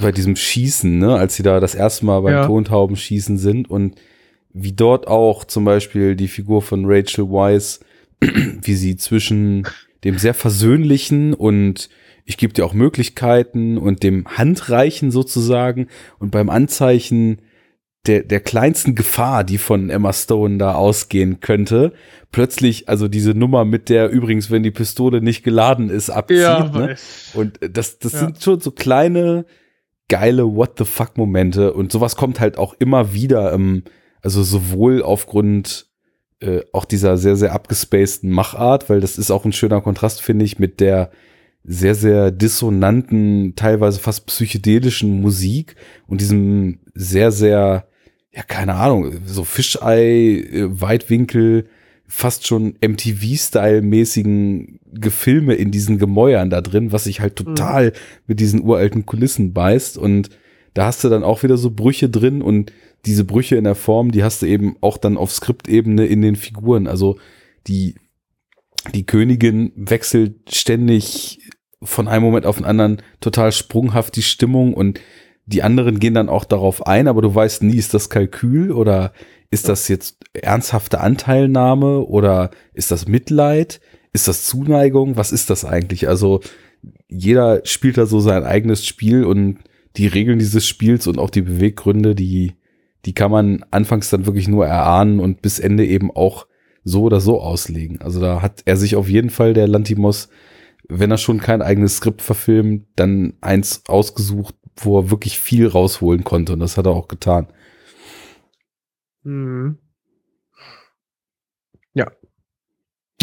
bei diesem Schießen, ne, als sie da das erste Mal beim ja. Tontaubenschießen sind und wie dort auch zum Beispiel die Figur von Rachel Weisz, wie sie zwischen dem sehr versöhnlichen und ich gebe dir auch Möglichkeiten und dem Handreichen sozusagen und beim Anzeichen der, der kleinsten Gefahr, die von Emma Stone da ausgehen könnte, plötzlich, also diese Nummer mit der übrigens, wenn die Pistole nicht geladen ist, abzieht. Ja, ne? Und das, das ja. sind schon so kleine, geile What the fuck Momente und sowas kommt halt auch immer wieder, ähm, also sowohl aufgrund äh, auch dieser sehr, sehr abgespaceden Machart, weil das ist auch ein schöner Kontrast, finde ich, mit der sehr, sehr dissonanten, teilweise fast psychedelischen Musik und diesem sehr, sehr ja, keine Ahnung, so Fischei, äh, Weitwinkel, fast schon MTV-Style-mäßigen Gefilme in diesen Gemäuern da drin, was sich halt mhm. total mhm. mit diesen uralten Kulissen beißt. Und da hast du dann auch wieder so Brüche drin und diese Brüche in der Form, die hast du eben auch dann auf Skriptebene in den Figuren. Also die, die Königin wechselt ständig von einem Moment auf den anderen total sprunghaft die Stimmung und die anderen gehen dann auch darauf ein, aber du weißt nie, ist das Kalkül oder ist das jetzt ernsthafte Anteilnahme oder ist das Mitleid? Ist das Zuneigung? Was ist das eigentlich? Also jeder spielt da so sein eigenes Spiel und die Regeln dieses Spiels und auch die Beweggründe, die, die kann man anfangs dann wirklich nur erahnen und bis Ende eben auch so oder so auslegen. Also da hat er sich auf jeden Fall, der Lantimos, wenn er schon kein eigenes Skript verfilmt, dann eins ausgesucht, wo er wirklich viel rausholen konnte und das hat er auch getan. Mhm. Ja.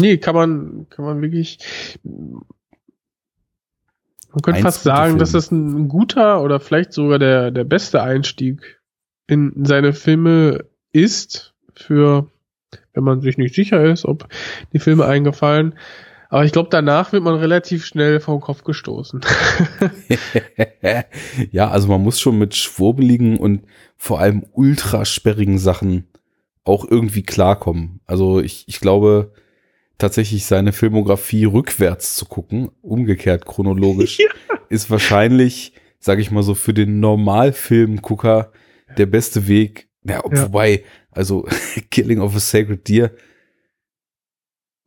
Nee, kann man, kann man wirklich. Man könnte fast sagen, Film. dass das ein guter oder vielleicht sogar der, der beste Einstieg in seine Filme ist, für, wenn man sich nicht sicher ist, ob die Filme eingefallen. Aber ich glaube, danach wird man relativ schnell vom Kopf gestoßen. ja, also man muss schon mit schwurbeligen und vor allem ultrasperrigen Sachen auch irgendwie klarkommen. Also ich, ich glaube tatsächlich seine Filmografie rückwärts zu gucken, umgekehrt chronologisch, ja. ist wahrscheinlich, sage ich mal so, für den Normalfilmgucker der beste Weg, Ja, wobei, also Killing of a Sacred Deer,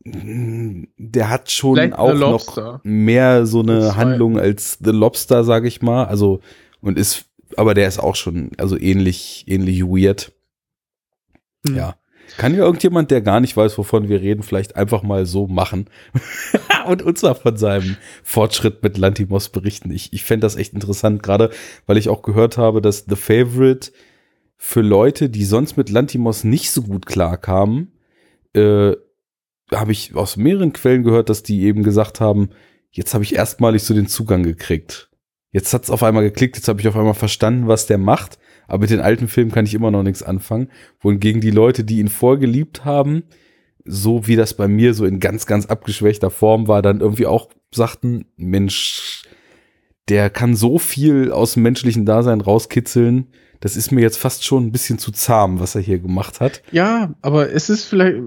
der hat schon Vielleicht auch noch mehr so eine Handlung als The Lobster, sage ich mal. Also und ist, aber der ist auch schon also ähnlich ähnlich weird. Hm. Ja. Kann ja irgendjemand, der gar nicht weiß, wovon wir reden, vielleicht einfach mal so machen und uns mal von seinem Fortschritt mit Lantimos berichten. Ich, ich fände das echt interessant, gerade weil ich auch gehört habe, dass The Favorite für Leute, die sonst mit Lantimos nicht so gut klarkamen, äh, habe ich aus mehreren Quellen gehört, dass die eben gesagt haben, jetzt habe ich erstmalig so den Zugang gekriegt. Jetzt hat's auf einmal geklickt, jetzt habe ich auf einmal verstanden, was der macht, aber mit den alten Filmen kann ich immer noch nichts anfangen. Wohingegen die Leute, die ihn vorgeliebt haben, so wie das bei mir so in ganz, ganz abgeschwächter Form war, dann irgendwie auch sagten, Mensch, der kann so viel aus dem menschlichen Dasein rauskitzeln, das ist mir jetzt fast schon ein bisschen zu zahm, was er hier gemacht hat. Ja, aber es ist vielleicht.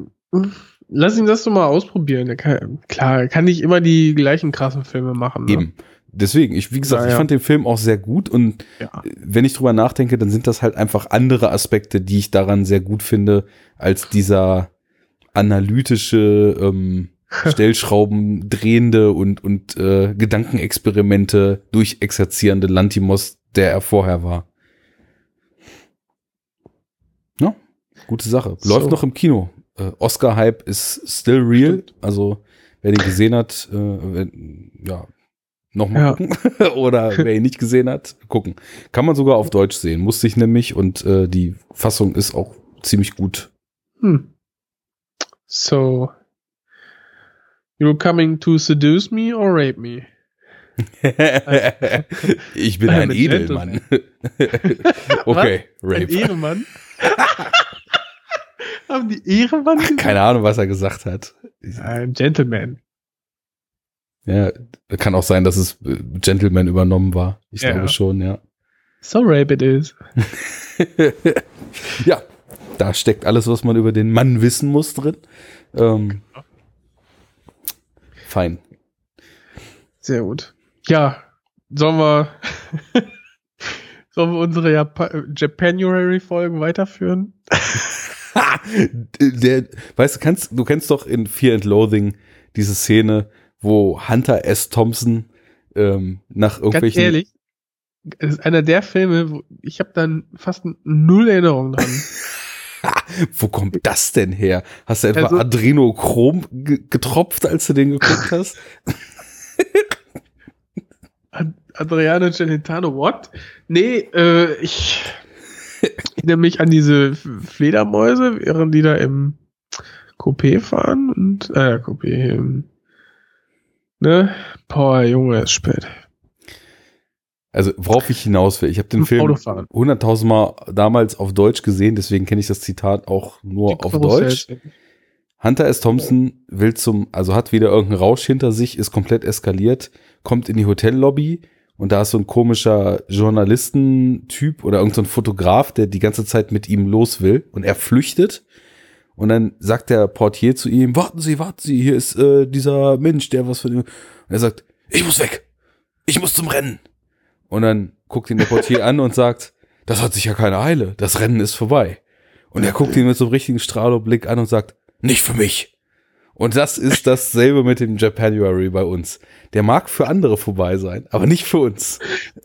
Lass ihn das doch mal ausprobieren. Er kann, klar, er kann nicht immer die gleichen krassen Filme machen. Ne? Eben. Deswegen, ich, wie gesagt, Ja, ich ja. fand den Film auch sehr gut und Ja. wenn ich drüber nachdenke, dann sind das halt einfach andere Aspekte, die ich daran sehr gut finde, als dieser analytische, ähm, Stellschrauben drehende und, und äh, Gedankenexperimente durchexerzierende Lantimos, der er vorher war. Ja, gute Sache. Läuft So. noch im Kino. Äh, Oscar-Hype ist still real. Stimmt. Also, wer den gesehen hat, äh, wenn, ja, nochmal Ja. gucken. Oder wer ihn nicht gesehen hat, gucken. Kann man sogar auf Deutsch sehen. Musste ich nämlich und äh, die Fassung ist auch ziemlich gut. Hm. So. You're coming to seduce me or rape me? ich bin ein Edelmann. okay, Ein Rape. Ehrenmann? Haben die Ehrenmann? Keine Ahnung, was er gesagt hat. Ein Gentleman. Ja, kann auch sein, dass es äh, Gentleman übernommen war. Ich Ja. glaube schon, ja. So rape it is. ja, da steckt alles, was man über den Mann wissen muss drin. Ähm, fein. Sehr gut. Ja, sollen wir, sollen wir unsere Japa Japanuary-Folgen weiterführen? Der, weißt du, kannst, du kennst doch in Fear and Loathing diese Szene, wo Hunter S. Thompson ähm, nach Ganz irgendwelchen ehrlich, es ist einer der Filme, wo ich habe dann fast null Erinnerung dran. Wo kommt das denn her? Hast du etwa Also- Adrenochrom ge- getropft, als du den geguckt hast? Ad- Adriano Celentano, what? Nee, äh, ich erinnere mich an diese Fledermäuse, während die da im Coupé fahren und, äh, Coupé, im, ne? Boah, Junge, ist spät. Also, worauf ich hinaus will, ich habe den Film Autofahren. hunderttausendmal damals auf Deutsch gesehen, deswegen kenne ich das Zitat auch nur Die auf. Deutsch. Hunter S. Thompson will zum, also hat wieder irgendeinen Rausch hinter sich, ist komplett eskaliert, kommt in die Hotellobby und da ist so ein komischer Journalistentyp oder irgendein so Fotograf, der die ganze Zeit mit ihm los will und er flüchtet. Und dann sagt der Portier zu ihm, warten Sie, warten Sie, hier ist äh, dieser Mensch, der was von ihm. Und er sagt, ich muss weg. Ich muss zum Rennen. Und dann guckt ihn der Portier an und sagt, das hat sich ja keine Eile, das Rennen ist vorbei. Und er guckt ihn mit so einem richtigen Strahloblick an und sagt, nicht für mich. Und das ist dasselbe mit dem Japanuary bei uns. Der mag für andere vorbei sein, aber nicht für uns.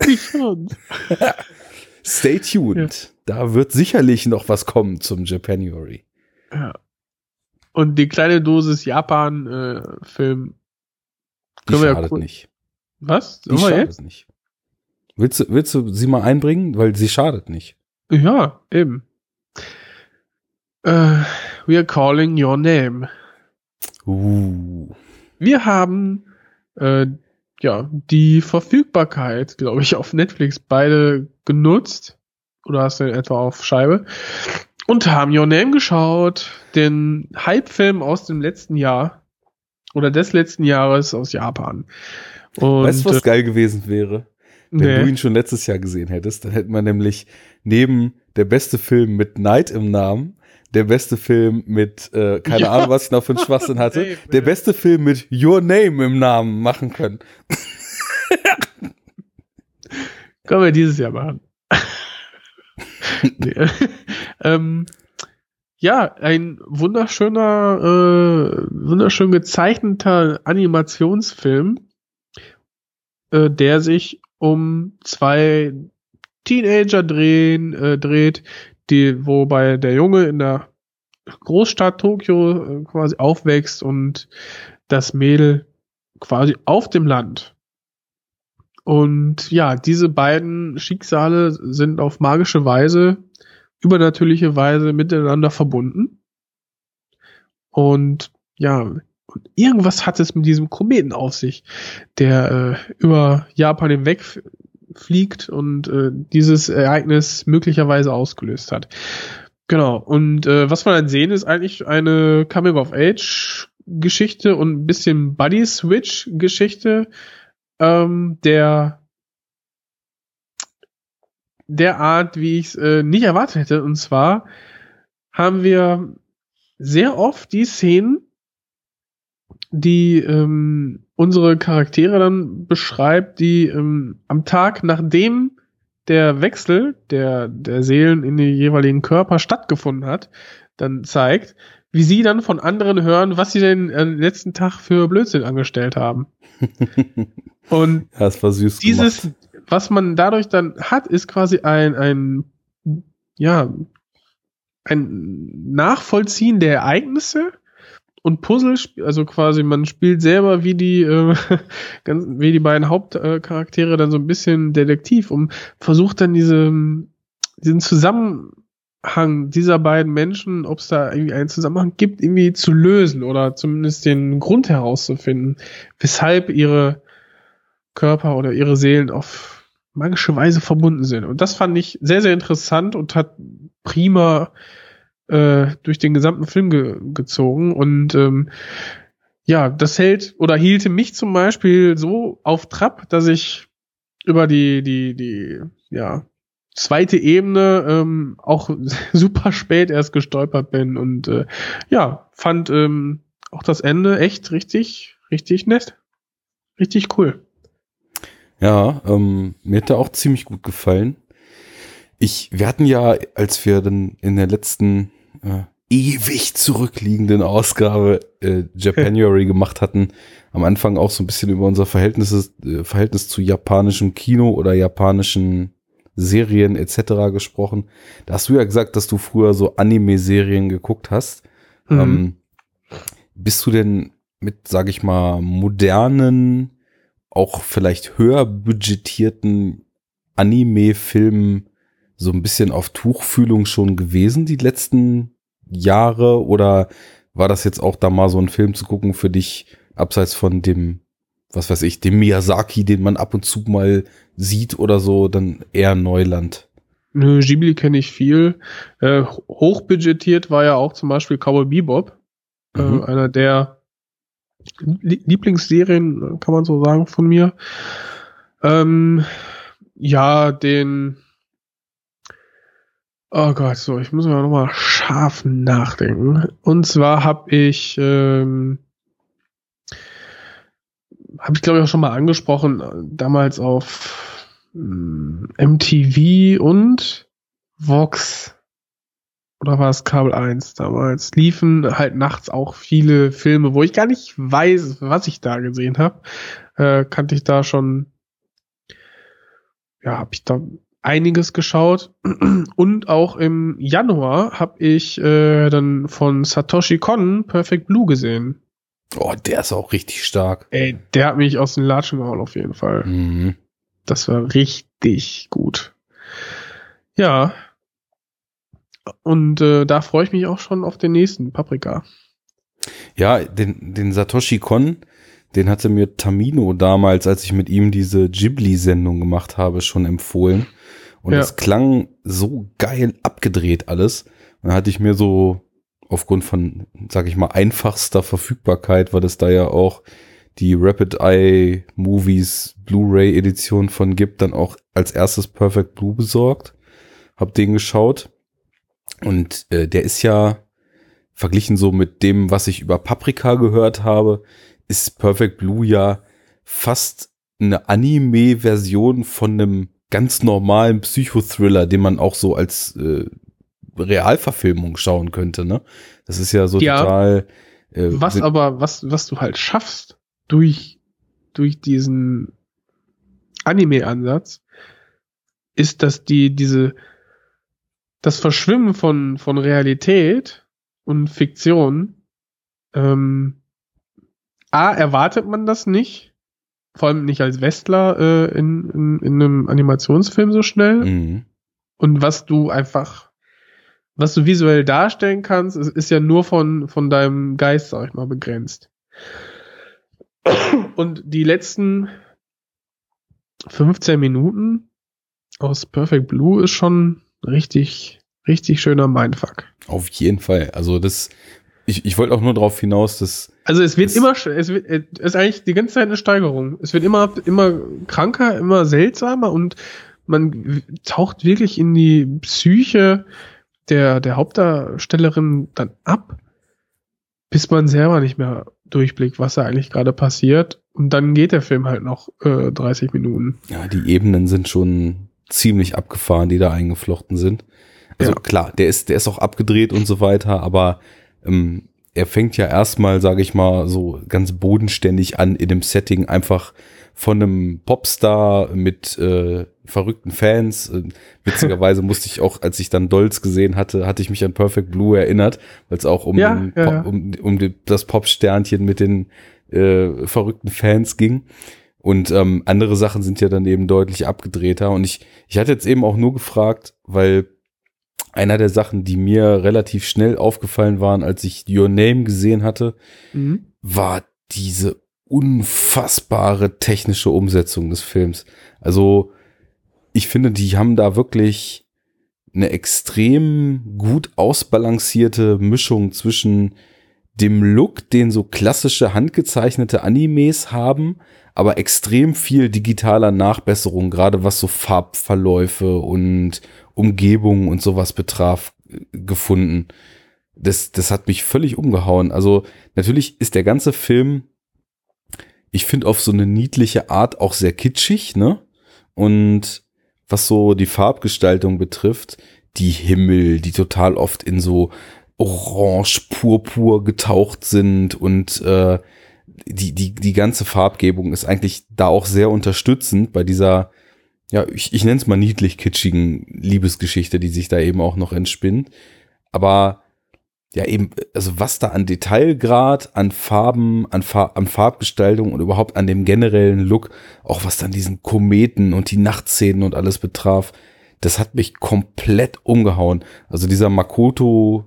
Ich schon. Stay tuned. Da wird sicherlich noch was kommen zum Japanuary. Ja. Und die kleine Dosis Japan-Film. Die Können wir ja schadet cool- nicht. Was? Die schadet jetzt? nicht. Willst du, willst du sie mal einbringen? Weil sie schadet nicht. Ja, eben. Äh, we are calling your name. Uh. Wir haben äh, ja die Verfügbarkeit, glaube ich, auf Netflix beide genutzt. Oder hast du etwa auf Scheibe? Und haben Your Name geschaut, den Hype-Film aus dem letzten Jahr oder des letzten Jahres aus Japan. Und weißt du, was äh, geil gewesen wäre? Wenn nee. du ihn schon letztes Jahr gesehen hättest, dann hätte man nämlich neben der beste Film mit Night im Namen, der beste Film mit, äh, keine Ja. Ahnung, was ich noch für einen Schwachsinn hatte, Nee, der beste Film mit Your Name im Namen machen können. Können wir dieses Jahr machen. Ähm, ja, ein wunderschöner, äh, wunderschön gezeichneter Animationsfilm, äh, der sich um zwei Teenager drehen, äh, dreht, die, wobei der Junge in der Großstadt Tokio äh, quasi aufwächst und das Mädel quasi auf dem Land. Und ja, diese beiden Schicksale sind auf magische Weise, übernatürliche Weise miteinander verbunden. Und ja, irgendwas hat es mit diesem Kometen auf sich, der äh, über Japan hinweg fliegt und äh, dieses Ereignis möglicherweise ausgelöst hat. Genau. Und äh, was wir dann sehen, ist eigentlich eine Coming of Age Geschichte und ein bisschen Buddy Switch Geschichte ähm, der der Art, wie ich es äh, nicht erwartet hätte. Und zwar haben wir sehr oft die Szenen, die ähm, unsere Charaktere dann beschreibt, die ähm, am Tag nachdem der Wechsel der, der Seelen in die jeweiligen Körper stattgefunden hat, dann zeigt, wie sie dann von anderen hören, was sie denn am letzten Tag für Blödsinn angestellt haben. Und das war süß dieses, gemacht. was man dadurch dann hat, ist quasi ein, ein, ja, ein Nachvollziehen der Ereignisse und Puzzle, also quasi man spielt selber wie die, äh, ganz, wie die beiden Hauptcharaktere dann so ein bisschen Detektiv und versucht dann diese, diesen Zusammenhang dieser beiden Menschen, ob es da irgendwie einen Zusammenhang gibt, irgendwie zu lösen oder zumindest den Grund herauszufinden, weshalb ihre Körper oder ihre Seelen auf magische Weise verbunden sind. Und das fand ich sehr, sehr interessant und hat prima äh, durch den gesamten Film ge gezogen. Und ähm, ja, das hält oder hielte mich zum Beispiel so auf Trab, dass ich über die, die, die, ja, zweite Ebene ähm, auch super spät erst gestolpert bin und äh, ja, fand ähm, auch das Ende echt richtig, richtig nett. Richtig cool. Ja, ähm, mir hat der auch ziemlich gut gefallen. Ich, wir hatten ja, als wir dann in der letzten äh, ewig zurückliegenden Ausgabe äh, Japanuary gemacht hatten, am Anfang auch so ein bisschen über unser Verhältnis, äh, Verhältnis zu japanischem Kino oder japanischen Serien etc. gesprochen. Da hast du ja gesagt, dass du früher so Anime-Serien geguckt hast. Mhm. Ähm, bist du denn mit, sag ich mal, modernen, auch vielleicht höher budgetierten Anime-Filmen so ein bisschen auf Tuchfühlung schon gewesen die letzten Jahre oder war das jetzt auch da mal so ein Film zu gucken für dich, abseits von dem, was weiß ich, dem Miyazaki, den man ab und zu mal sieht oder so, dann eher Neuland? Nö, Ghibli kenne ich viel. Äh, hochbudgetiert war ja auch zum Beispiel Cowboy Bebop. Äh, mhm. Äh, einer der Lieblingsserien, kann man so sagen, von mir. Ähm, ja, den Oh Gott, so, ich muss mal nochmal scharf nachdenken. Und zwar habe ich, ähm, habe ich glaube ich auch schon mal angesprochen, damals auf MTV und Vox oder war es Kabel 1 damals, liefen halt nachts auch viele Filme, wo ich gar nicht weiß, was ich da gesehen habe. Äh, kannte ich da schon, ja, habe ich da einiges geschaut und auch im Januar habe ich äh, dann von Satoshi Kon Perfect Blue gesehen. Oh, der ist auch richtig stark. Ey, der hat mich aus den Latschen gehauen auf jeden Fall. Mhm. Das war richtig gut. Ja. Und äh, da freue ich mich auch schon auf den nächsten Paprika. Ja, den, den Satoshi Kon, den hatte mir Tamino damals, als ich mit ihm diese Ghibli-Sendung gemacht habe, schon empfohlen. Und es ja. klang so geil abgedreht alles. dann hatte ich mir so aufgrund von, sag ich mal, einfachster Verfügbarkeit, weil es da ja auch die Rapid Eye Movies Blu-ray Edition von gibt, dann auch als erstes Perfect Blue besorgt. Hab den geschaut. Und äh, der ist ja verglichen so mit dem, was ich über Paprika gehört habe, ist Perfect Blue ja fast eine Anime-Version von einem ganz normalen Psychothriller, den man auch so als äh, Realverfilmung schauen könnte, ne? Das ist ja so Ja. total. Äh, Was aber, was, was du halt schaffst durch, durch diesen Anime-Ansatz, ist, dass die, diese, das Verschwimmen von, von Realität und Fiktion, ähm, A, erwartet man das nicht, vor allem nicht als Westler äh, in, in, in einem Animationsfilm so schnell. Mhm. Und was du einfach, was du visuell darstellen kannst, ist, ist ja nur von, von deinem Geist, sag ich mal, begrenzt. Und die letzten 15 Minuten aus Perfect Blue ist schon richtig, richtig schöner Mindfuck. Auf jeden Fall. Also das, ich, ich wollte auch nur darauf hinaus, dass Also es wird immer, es wird, es ist eigentlich die ganze Zeit eine Steigerung. Es wird immer, immer kranker, immer seltsamer und man taucht wirklich in die Psyche der, der Hauptdarstellerin dann ab, bis man selber nicht mehr durchblickt, was da eigentlich gerade passiert. Und dann geht der Film halt noch äh, 30 Minuten. ja, die Ebenen sind schon ziemlich abgefahren, die da eingeflochten sind. Also Ja. klar, der ist, der ist auch abgedreht und so weiter, aber ähm, er fängt ja erstmal, sage ich mal, so ganz bodenständig an in dem Setting einfach von einem Popstar mit äh, verrückten Fans. Witzigerweise musste ich auch, als ich dann Dolls gesehen hatte, hatte ich mich an Perfect Blue erinnert, weil es auch um, Ja, ja, ja. um, um das Popsternchen mit den äh, verrückten Fans ging. Und ähm, andere Sachen sind ja dann eben deutlich abgedrehter. Und ich, ich hatte jetzt eben auch nur gefragt, weil einer der Sachen, die mir relativ schnell aufgefallen waren, als ich Your Name gesehen hatte, Mhm. war diese unfassbare technische Umsetzung des Films. Also ich finde, die haben da wirklich eine extrem gut ausbalancierte Mischung zwischen dem Look, den so klassische handgezeichnete Animes haben, aber extrem viel digitaler Nachbesserung, gerade was so Farbverläufe und Umgebung und sowas betraf, gefunden. Das, das hat mich völlig umgehauen. Also natürlich ist der ganze Film, ich finde, auf so eine niedliche Art auch sehr kitschig, ne? Und was so die Farbgestaltung betrifft, die Himmel, die total oft in so orange, purpur getaucht sind und äh, die, die, die ganze Farbgebung ist eigentlich da auch sehr unterstützend bei dieser, ja, ich, ich nenne es mal niedlich kitschigen Liebesgeschichte, die sich da eben auch noch entspinnt. Aber ja, eben, also was da an Detailgrad, an Farben, an, Far an Farbgestaltung und überhaupt an dem generellen Look, auch was dann diesen Kometen und die Nachtszenen und alles betraf, das hat mich komplett umgehauen. Also dieser Makoto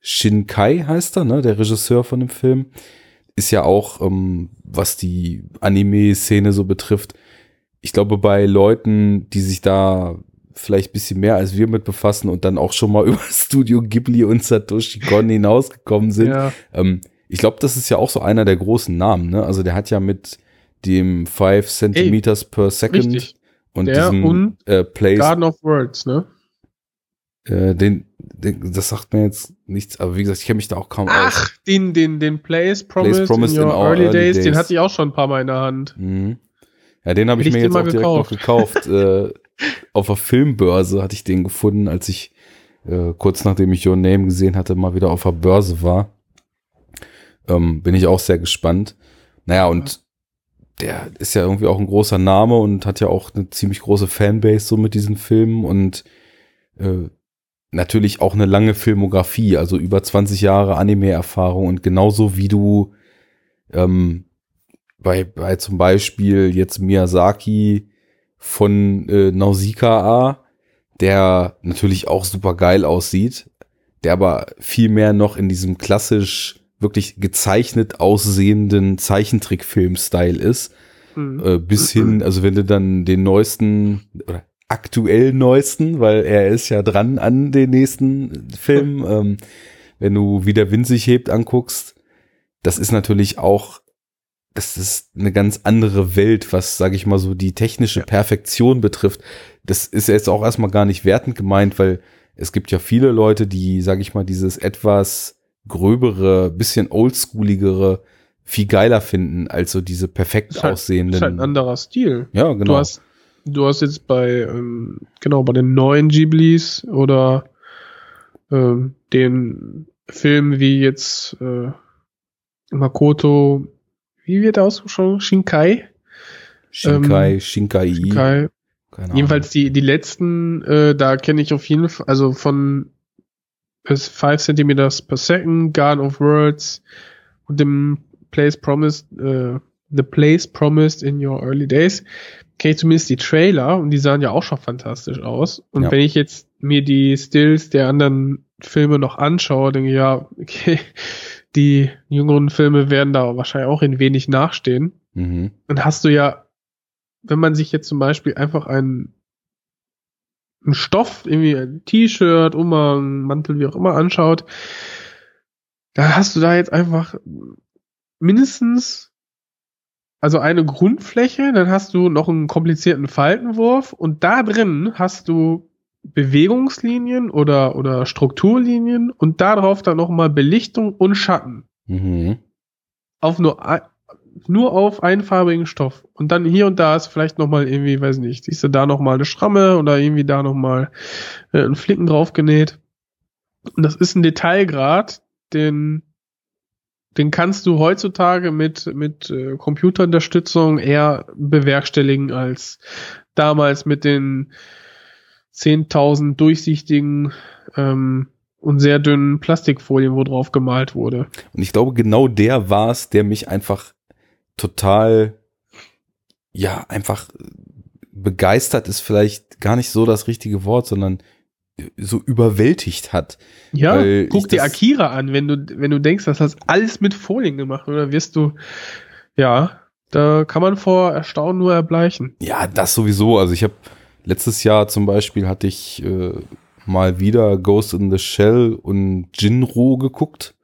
Shinkai heißt er, ne, der Regisseur von dem Film, ist ja auch, ähm, was die Anime-Szene so betrifft, ich glaube, bei Leuten, die sich da vielleicht ein bisschen mehr als wir mit befassen und dann auch schon mal über Studio Ghibli und Satoshi Kon hinausgekommen sind. Ja. Ähm, ich glaube, das ist ja auch so einer der großen Namen. Ne? Also der hat ja mit dem 5 Centimeters per Second richtig. und Der diesem und äh, Place, Garden of Words, ne? äh, den, den, das sagt mir jetzt nichts, aber wie gesagt, ich kenne mich da auch kaum aus. Ach, den, den, den Place Promised, Promised in Your in Early, Early Days, den Days. hatte ich auch schon ein paar Mal in der Hand. Mhm. Ja, den habe ich mir jetzt den auch mal direkt noch gekauft. äh, auf der Filmbörse hatte ich den gefunden, als ich äh, kurz nachdem ich Your Name gesehen hatte, mal wieder auf der Börse war. Ähm, bin ich auch sehr gespannt. Naja, und der ist ja irgendwie auch ein großer Name und hat ja auch eine ziemlich große Fanbase so mit diesen Filmen und äh, natürlich auch eine lange Filmografie, also über 20 Jahre Anime-Erfahrung und genauso wie du ähm, bei, bei zum Beispiel jetzt Miyazaki von äh, Nausicaa, der natürlich auch super geil aussieht, der aber viel mehr noch in diesem klassisch wirklich gezeichnet aussehenden Zeichentrickfilm-Style ist, Mhm. äh, bis hin, also wenn du dann den neuesten oder aktuell neuesten, weil er ist ja dran an den nächsten Film, ähm, wenn du wie der Wind sich hebt anguckst, das ist natürlich auch, das ist eine ganz andere Welt, was, sage ich mal so, die technische Perfektion betrifft. Das ist jetzt auch erstmal gar nicht wertend gemeint, weil es gibt ja viele Leute, die, sage ich mal, dieses etwas gröbere, bisschen oldschooligere viel geiler finden als so diese perfekt Ist halt- aussehenden. ist halt ein anderer Stil. ja, genau. Du hast, du hast jetzt bei, ähm, genau, bei den neuen Ghiblis oder ähm, den Film wie jetzt äh, Makoto, wie wird er ausgesprochen? Shinkai? Shinkai, Ähm, Shinkai, Shinkai. Jedenfalls die, die letzten, äh, da kenne ich auf jeden Fall, also von bis 5 Centimeters per Second, Garden of Words und dem Place Promised, äh, The Place Promised in Your Early Days, kenne ich zumindest die Trailer und die sahen ja auch schon fantastisch aus. Und Ja. wenn ich jetzt mir die Stills der anderen Filme noch anschaue, denke ich, ja, okay, die jüngeren Filme werden da wahrscheinlich auch in wenig nachstehen Mhm. dann hast du ja, wenn man sich jetzt zum Beispiel einfach einen, einen Stoff, irgendwie ein T-Shirt, Umhang, Mantel, wie auch immer anschaut, da hast du da jetzt einfach mindestens also eine Grundfläche, dann hast du noch einen komplizierten Faltenwurf und da drin hast du Bewegungslinien oder, oder Strukturlinien und darauf dann nochmal Belichtung und Schatten. Mhm. auf nur nur auf einfarbigen Stoff. Und dann hier und da ist vielleicht noch mal irgendwie weiß nicht siehst du da noch mal eine Schramme oder irgendwie da noch mal äh, ein Flicken drauf genäht. Und das ist ein Detailgrad den den kannst du heutzutage mit mit äh, Computerunterstützung eher bewerkstelligen als damals mit den 10.000 durchsichtigen ähm, und sehr dünnen Plastikfolien, wo drauf gemalt wurde. Und ich glaube, genau der war es, der mich einfach total, ja, einfach begeistert ist vielleicht gar nicht so das richtige Wort, sondern so überwältigt hat. Ja, guck dir Akira an, wenn du, wenn du denkst, das hast alles mit Folien gemacht, oder wirst du, ja, da kann man vor Erstaunen nur erbleichen. Ja, das sowieso. Also ich habe letztes Jahr zum Beispiel hatte ich äh, mal wieder Ghost in the Shell und Jinro geguckt.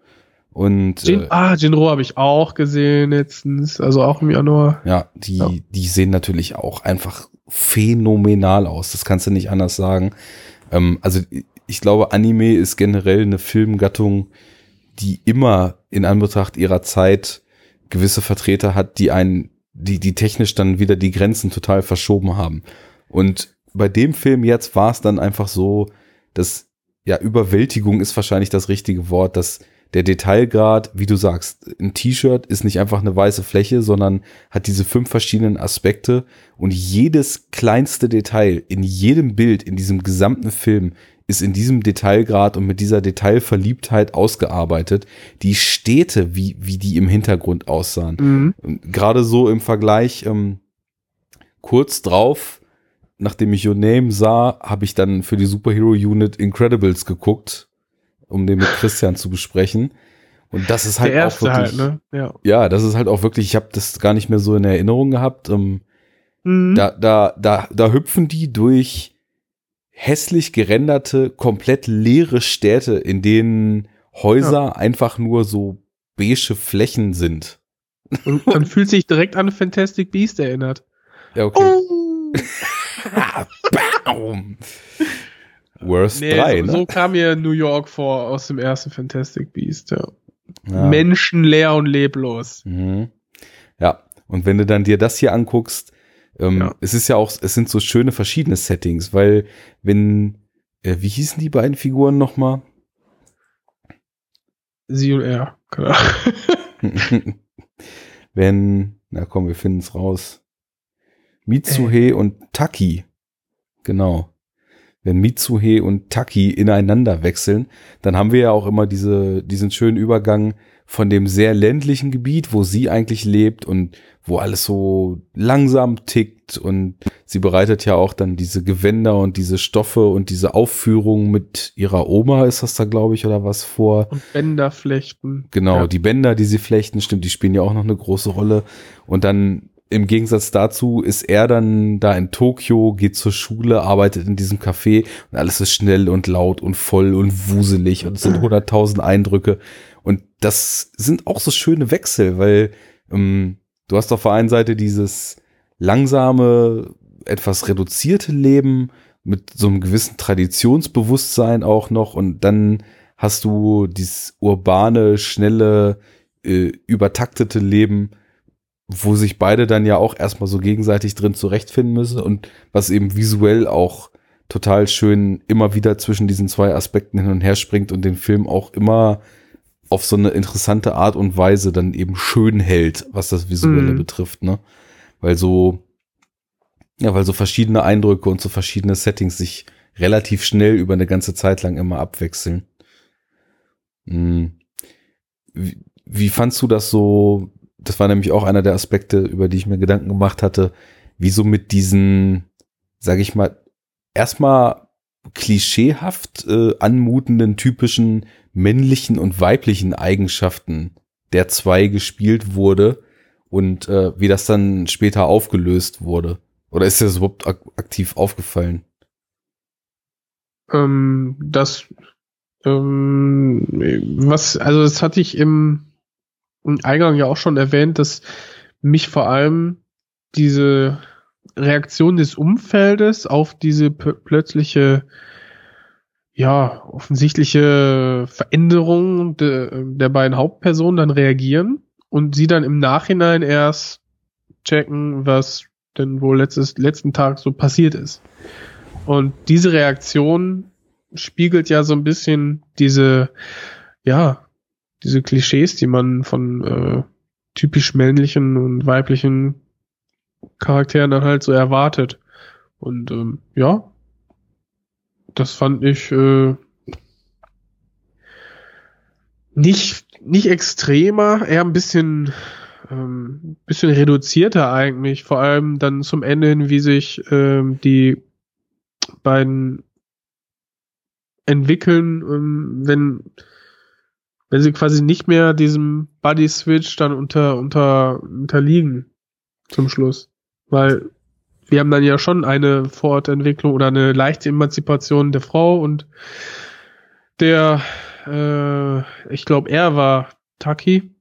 Und Jin, äh, ah, Jinro habe ich auch gesehen letztens, also auch im Januar. ja, die, Ja. die sehen natürlich auch einfach phänomenal aus. Das kannst du nicht anders sagen. Ähm, also ich glaube, Anime ist generell eine Filmgattung, die immer in Anbetracht ihrer Zeit gewisse Vertreter hat, die einen, die, die technisch dann wieder die Grenzen total verschoben haben. Und bei dem Film jetzt war es dann einfach so, dass, ja, Überwältigung ist wahrscheinlich das richtige Wort, dass der Detailgrad, wie du sagst, ein T-Shirt ist nicht einfach eine weiße Fläche, sondern hat diese fünf verschiedenen Aspekte und jedes kleinste Detail in jedem Bild, in diesem gesamten Film ist in diesem Detailgrad und mit dieser Detailverliebtheit ausgearbeitet. Die Städte, wie, wie die im Hintergrund aussahen. Mhm. Gerade so im Vergleich, ähm, kurz drauf, nachdem ich Your Name sah, habe ich dann für die Superhero Unit Incredibles geguckt, um den mit Christian zu besprechen. Und das ist halt auch erste wirklich, halt, ne? Ja. ja, das ist halt auch wirklich, ich habe das gar nicht mehr so in Erinnerung gehabt. Ähm, Mhm. da, da, da, da hüpfen die durch hässlich gerenderte, komplett leere Städte, in denen Häuser einfach nur so beige Flächen sind. Und man fühlt sich direkt an Fantastic Beast erinnert. Ja, okay. Oh. Worst Nee, 3, so, ne? so kam mir New York vor aus dem ersten Fantastic Beast, ja. ja. Menschenleer und leblos. Mhm. Ja, und wenn du dann dir das hier anguckst, ähm, Ja. es ist ja auch, es sind so schöne verschiedene Settings, weil wenn, äh, wie hießen die beiden Figuren nochmal? Sie und er. Klar. wenn, na komm, wir finden es raus. Mitsuhe und Taki. Genau. Wenn Mitsuhe und Taki ineinander wechseln, dann haben wir ja auch immer diese, diesen schönen Übergang von dem sehr ländlichen Gebiet, wo sie eigentlich lebt und wo alles so langsam tickt und sie bereitet ja auch dann diese Gewänder und diese Stoffe und diese Aufführung mit ihrer Oma ist das da, glaube ich, oder was vor. Und Bänderflechten. Genau, Ja. die Bänder, die sie flechten, stimmt, die spielen ja auch noch eine große Rolle. Und dann im Gegensatz dazu ist er dann da in Tokio, geht zur Schule, arbeitet in diesem Café und alles ist schnell und laut und voll und wuselig und es sind hunderttausend Eindrücke. Und das sind auch so schöne Wechsel, weil ähm, du hast auf der einen Seite dieses langsame, etwas reduzierte Leben mit so einem gewissen Traditionsbewusstsein auch noch und dann hast du dieses urbane, schnelle, äh, übertaktete Leben, wo sich beide dann ja auch erstmal so gegenseitig drin zurechtfinden müssen und was eben visuell auch total schön immer wieder zwischen diesen zwei Aspekten hin und her springt und den Film auch immer auf so eine interessante Art und Weise dann eben schön hält, was das Visuelle mhm. betrifft, ne? Weil so, ja, weil so verschiedene Eindrücke und so verschiedene Settings sich relativ schnell über eine ganze Zeit lang immer abwechseln. Hm. Wie, wie fandst du das so? Das war nämlich auch einer der Aspekte, über die ich mir Gedanken gemacht hatte, wie so mit diesen, sag ich mal, erstmal klischeehaft äh, anmutenden typischen männlichen und weiblichen Eigenschaften der zwei gespielt wurde und äh, wie das dann später aufgelöst wurde. Oder ist dir das überhaupt ak aktiv aufgefallen? Ähm, das, ähm, was, also das hatte ich im, im Eingang ja auch schon erwähnt, dass mich vor allem diese Reaktion des Umfeldes auf diese plötzliche, ja, offensichtliche Veränderung de, der beiden Hauptpersonen dann reagieren und sie dann im Nachhinein erst checken, was denn wohl letztes, letzten Tag so passiert ist. Und diese Reaktion spiegelt ja so ein bisschen diese, ja, diese Klischees, die man von äh, typisch männlichen und weiblichen Charakteren dann halt so erwartet. Und ähm, ja, das fand ich äh, nicht nicht extremer, eher ein bisschen ähm, bisschen reduzierter eigentlich. Vor allem dann zum Ende hin, wie sich ähm, die beiden entwickeln, ähm, wenn wenn sie quasi nicht mehr diesem Body Switch dann unter unter unterliegen zum Schluss. Weil wir haben dann ja schon eine Fortentwicklung oder eine leichte Emanzipation der Frau und der, äh, ich glaube, er war Taki.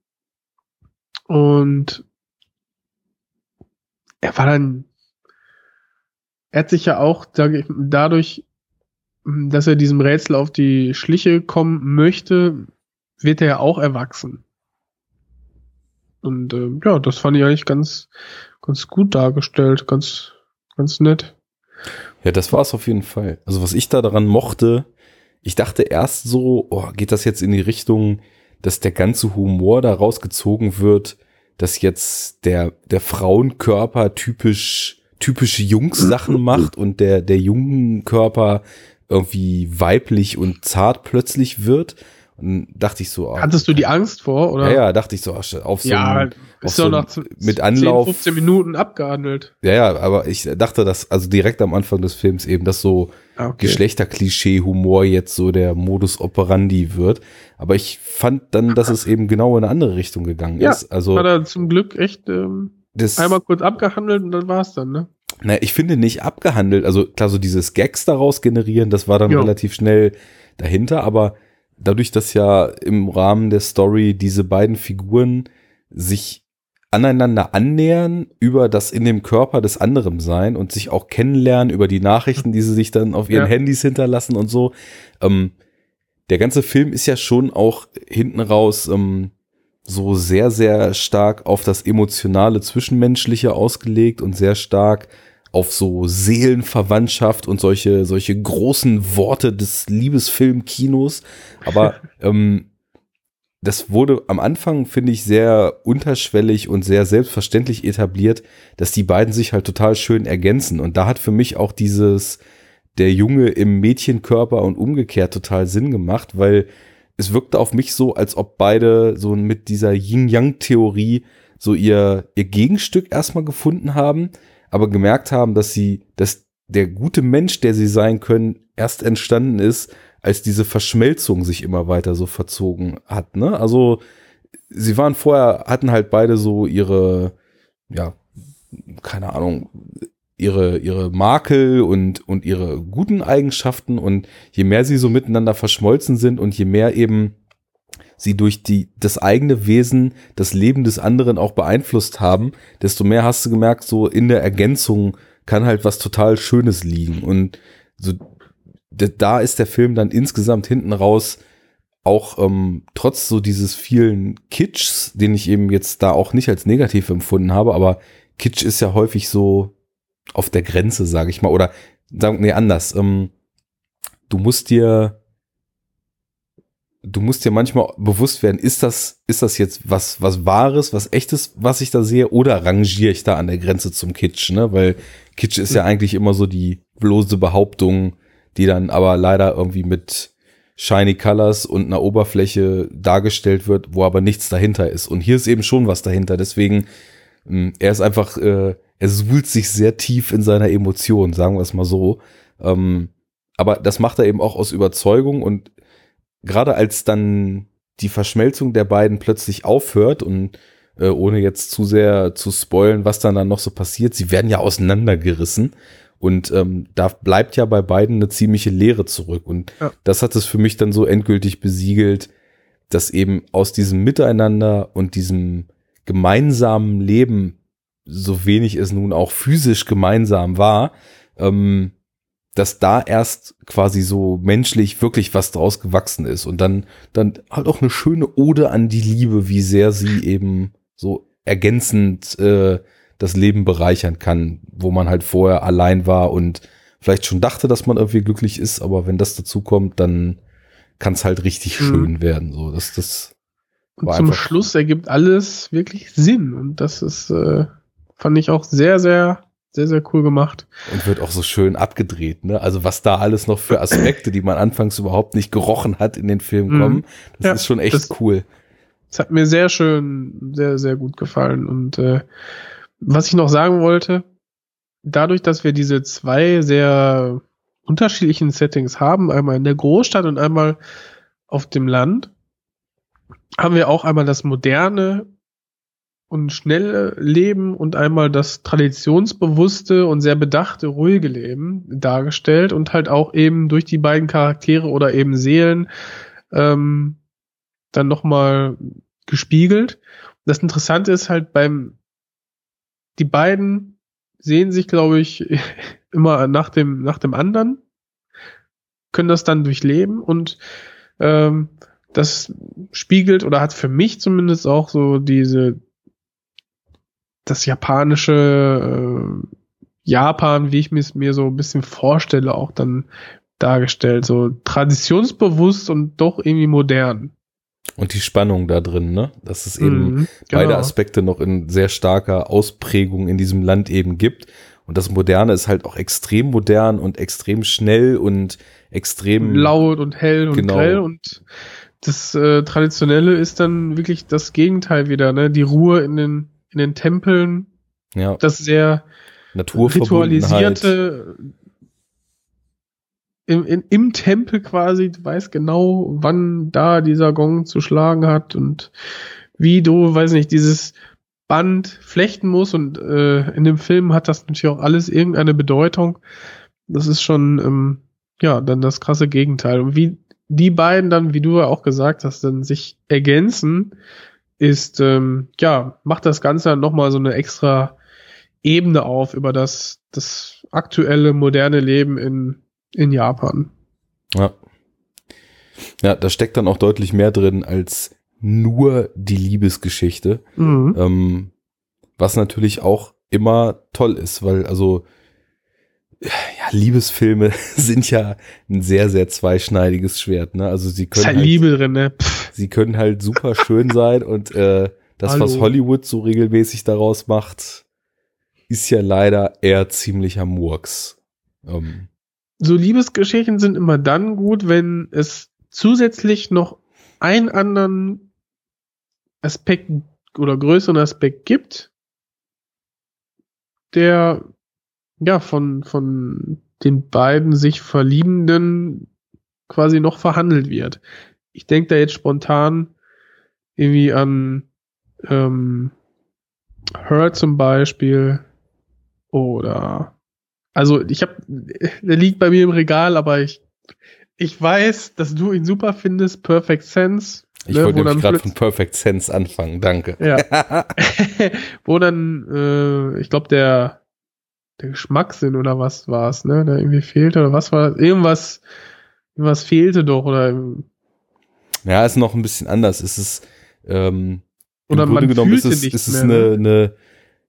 Und er war dann, er hat sich ja auch dadurch, dass er diesem Rätsel auf die Schliche kommen möchte, wird er ja auch erwachsen. Und äh, ja, das fand ich eigentlich ganz, ganz gut dargestellt, ganz, ganz nett. Ja, das war es auf jeden Fall. Also was ich da daran mochte, ich dachte erst so, oh, geht das jetzt in die Richtung, dass der ganze Humor da rausgezogen wird, dass jetzt der, der Frauenkörper typisch, typische Jungs-Sachen macht und der, der jungen Körper irgendwie weiblich und zart plötzlich wird. Dachte ich so. Hattest du die Angst vor, oder? Ja, ja, dachte ich so, auf so ja, ein, ist doch so nach mit Anlauf 10, 15 Minuten abgehandelt. Ja, ja, aber ich dachte, dass also direkt am Anfang des Films eben, dass so ah, okay. Geschlechterklischee-Humor jetzt so der Modus operandi wird. Aber ich fand dann, dass es eben genau in eine andere Richtung gegangen ja, ist. Also hat er zum Glück echt ähm, das, einmal kurz abgehandelt und dann war es dann, ne? Na, ich finde nicht abgehandelt. Also klar, so dieses Gags daraus generieren, das war dann jo. relativ schnell dahinter, aber dadurch, dass ja im Rahmen der Story diese beiden Figuren sich aneinander annähern über das in dem Körper des anderen sein und sich auch kennenlernen über die Nachrichten, die sie sich dann auf ihren ja. Handys hinterlassen und so. Ähm, der ganze Film ist ja schon auch hinten raus ähm, so sehr, sehr stark auf das emotionale Zwischenmenschliche ausgelegt und sehr stark auf so Seelenverwandtschaft und solche, solche großen Worte des Liebesfilmkinos. Aber ähm, das wurde am Anfang, finde ich, sehr unterschwellig und sehr selbstverständlich etabliert, dass die beiden sich halt total schön ergänzen. Und da hat für mich auch dieses der Junge im Mädchenkörper und umgekehrt total Sinn gemacht, weil es wirkte auf mich so, als ob beide so mit dieser Yin-Yang-Theorie so ihr, ihr Gegenstück erstmal gefunden haben, aber gemerkt haben, dass sie, dass der gute Mensch, der sie sein können, erst entstanden ist, als diese Verschmelzung sich immer weiter so verzogen hat. Ne? Also sie waren vorher, hatten halt beide so ihre, ja, keine Ahnung, ihre, ihre Makel und, und ihre guten Eigenschaften und je mehr sie so miteinander verschmolzen sind und je mehr eben sie durch die, das eigene Wesen das Leben des anderen auch beeinflusst haben, desto mehr hast du gemerkt, so in der Ergänzung kann halt was total Schönes liegen. Und so, da ist der Film dann insgesamt hinten raus auch ähm, trotz so dieses vielen Kitschs, den ich eben jetzt da auch nicht als negativ empfunden habe, aber Kitsch ist ja häufig so auf der Grenze, sage ich mal, oder sagen, nee, anders. Ähm, du musst dir, du musst dir manchmal bewusst werden, ist das, ist das jetzt was, was Wahres, was Echtes, was ich da sehe, oder rangiere ich da an der Grenze zum Kitsch, ne? Weil Kitsch ist ja eigentlich immer so die bloße Behauptung, die dann aber leider irgendwie mit shiny Colors und einer Oberfläche dargestellt wird, wo aber nichts dahinter ist. Und hier ist eben schon was dahinter. Deswegen, mh, er ist einfach, äh, er suhlt sich sehr tief in seiner Emotion, sagen wir es mal so. Ähm, aber das macht er eben auch aus Überzeugung und gerade als dann die Verschmelzung der beiden plötzlich aufhört und äh, ohne jetzt zu sehr zu spoilen, was dann dann noch so passiert, sie werden ja auseinandergerissen und ähm, da bleibt ja bei beiden eine ziemliche Leere zurück und Ja. das hat es für mich dann so endgültig besiegelt, dass eben aus diesem Miteinander und diesem gemeinsamen Leben, so wenig es nun auch physisch gemeinsam war, ähm, dass da erst quasi so menschlich wirklich was draus gewachsen ist und dann, dann halt auch eine schöne Ode an die Liebe, wie sehr sie eben so ergänzend äh, das Leben bereichern kann, wo man halt vorher allein war und vielleicht schon dachte, dass man irgendwie glücklich ist, aber wenn das dazu kommt, dann kann es halt richtig Mhm. schön werden. So, dass das Und zum Schluss ergibt alles wirklich Sinn. Und das ist, äh, fand ich auch sehr, sehr, sehr, sehr cool gemacht. und wird auch so schön abgedreht, ne? Also was da alles noch für Aspekte, die man anfangs überhaupt nicht gerochen hat, in den Film Mhm. kommen, das Ja, ist schon echt das- cool. Es hat mir sehr schön, sehr, sehr gut gefallen. Und äh, was ich noch sagen wollte, dadurch, dass wir diese zwei sehr unterschiedlichen Settings haben, einmal in der Großstadt und einmal auf dem Land, haben wir auch einmal das moderne und schnelle Leben und einmal das traditionsbewusste und sehr bedachte, ruhige Leben dargestellt und halt auch eben durch die beiden Charaktere oder eben Seelen ähm, dann nochmal gespiegelt. Das Interessante ist halt beim, die beiden sehen sich, glaube ich, immer nach dem, nach dem anderen, können das dann durchleben und ähm, das spiegelt oder hat für mich zumindest auch so diese, das japanische äh, Japan, wie ich mir mir so ein bisschen vorstelle, auch dann dargestellt. So traditionsbewusst und doch irgendwie modern. Und die Spannung da drin, ne? Dass es eben Mhm, beide genau. Aspekte noch in sehr starker Ausprägung in diesem Land eben gibt. Und das Moderne ist halt auch extrem modern und extrem schnell und extrem laut und hell und Genau. grell und das äh, Traditionelle ist dann wirklich das Gegenteil wieder, ne? Die Ruhe in den, in den Tempeln, ja, das sehr ritualisierte im, in, im Tempel quasi, du weißt genau, wann da dieser Gong zu schlagen hat und wie du, weiß nicht, dieses Band flechten musst und äh, in dem Film hat das natürlich auch alles irgendeine Bedeutung. Das ist schon, ähm, ja, dann das krasse Gegenteil. Und wie die beiden dann, wie du ja auch gesagt hast, dann sich ergänzen, ist, ähm, ja, macht das Ganze dann nochmal so eine extra Ebene auf über das, das aktuelle, moderne Leben in, in Japan. Ja. Ja, da steckt dann auch deutlich mehr drin als nur die Liebesgeschichte. Mhm. Ähm, was natürlich auch immer toll ist, weil also ja, Liebesfilme sind ja ein sehr, sehr zweischneidiges Schwert. Ne? Also sie Ist können halt halt, Liebe drin, ne? Pff, sie können halt super schön sein und äh, das, was Hallo. Hollywood so regelmäßig daraus macht, ist ja leider eher ziemlicher Murks. Ähm, so Liebesgeschichten sind immer dann gut, wenn es zusätzlich noch einen anderen Aspekt oder größeren Aspekt gibt, der ja von, von den beiden sich Verliebenden quasi noch verhandelt wird. Ich denke da jetzt spontan irgendwie an ähm, Her zum Beispiel oder also ich habe, der liegt bei mir im Regal, aber ich ich weiß, dass du ihn super findest, Perfect Sense. ich ne, wollte nämlich gerade von Perfect Sense anfangen, danke. Ja. wo dann, äh, ich glaube, der, der Geschmackssinn oder was war es, ne? Der irgendwie fehlte oder was war Irgendwas, irgendwas fehlte doch oder, Ja, ist noch ein bisschen anders. Es ist ähm, Oder im Grunde genommen ist es, ist es mehr, eine, eine,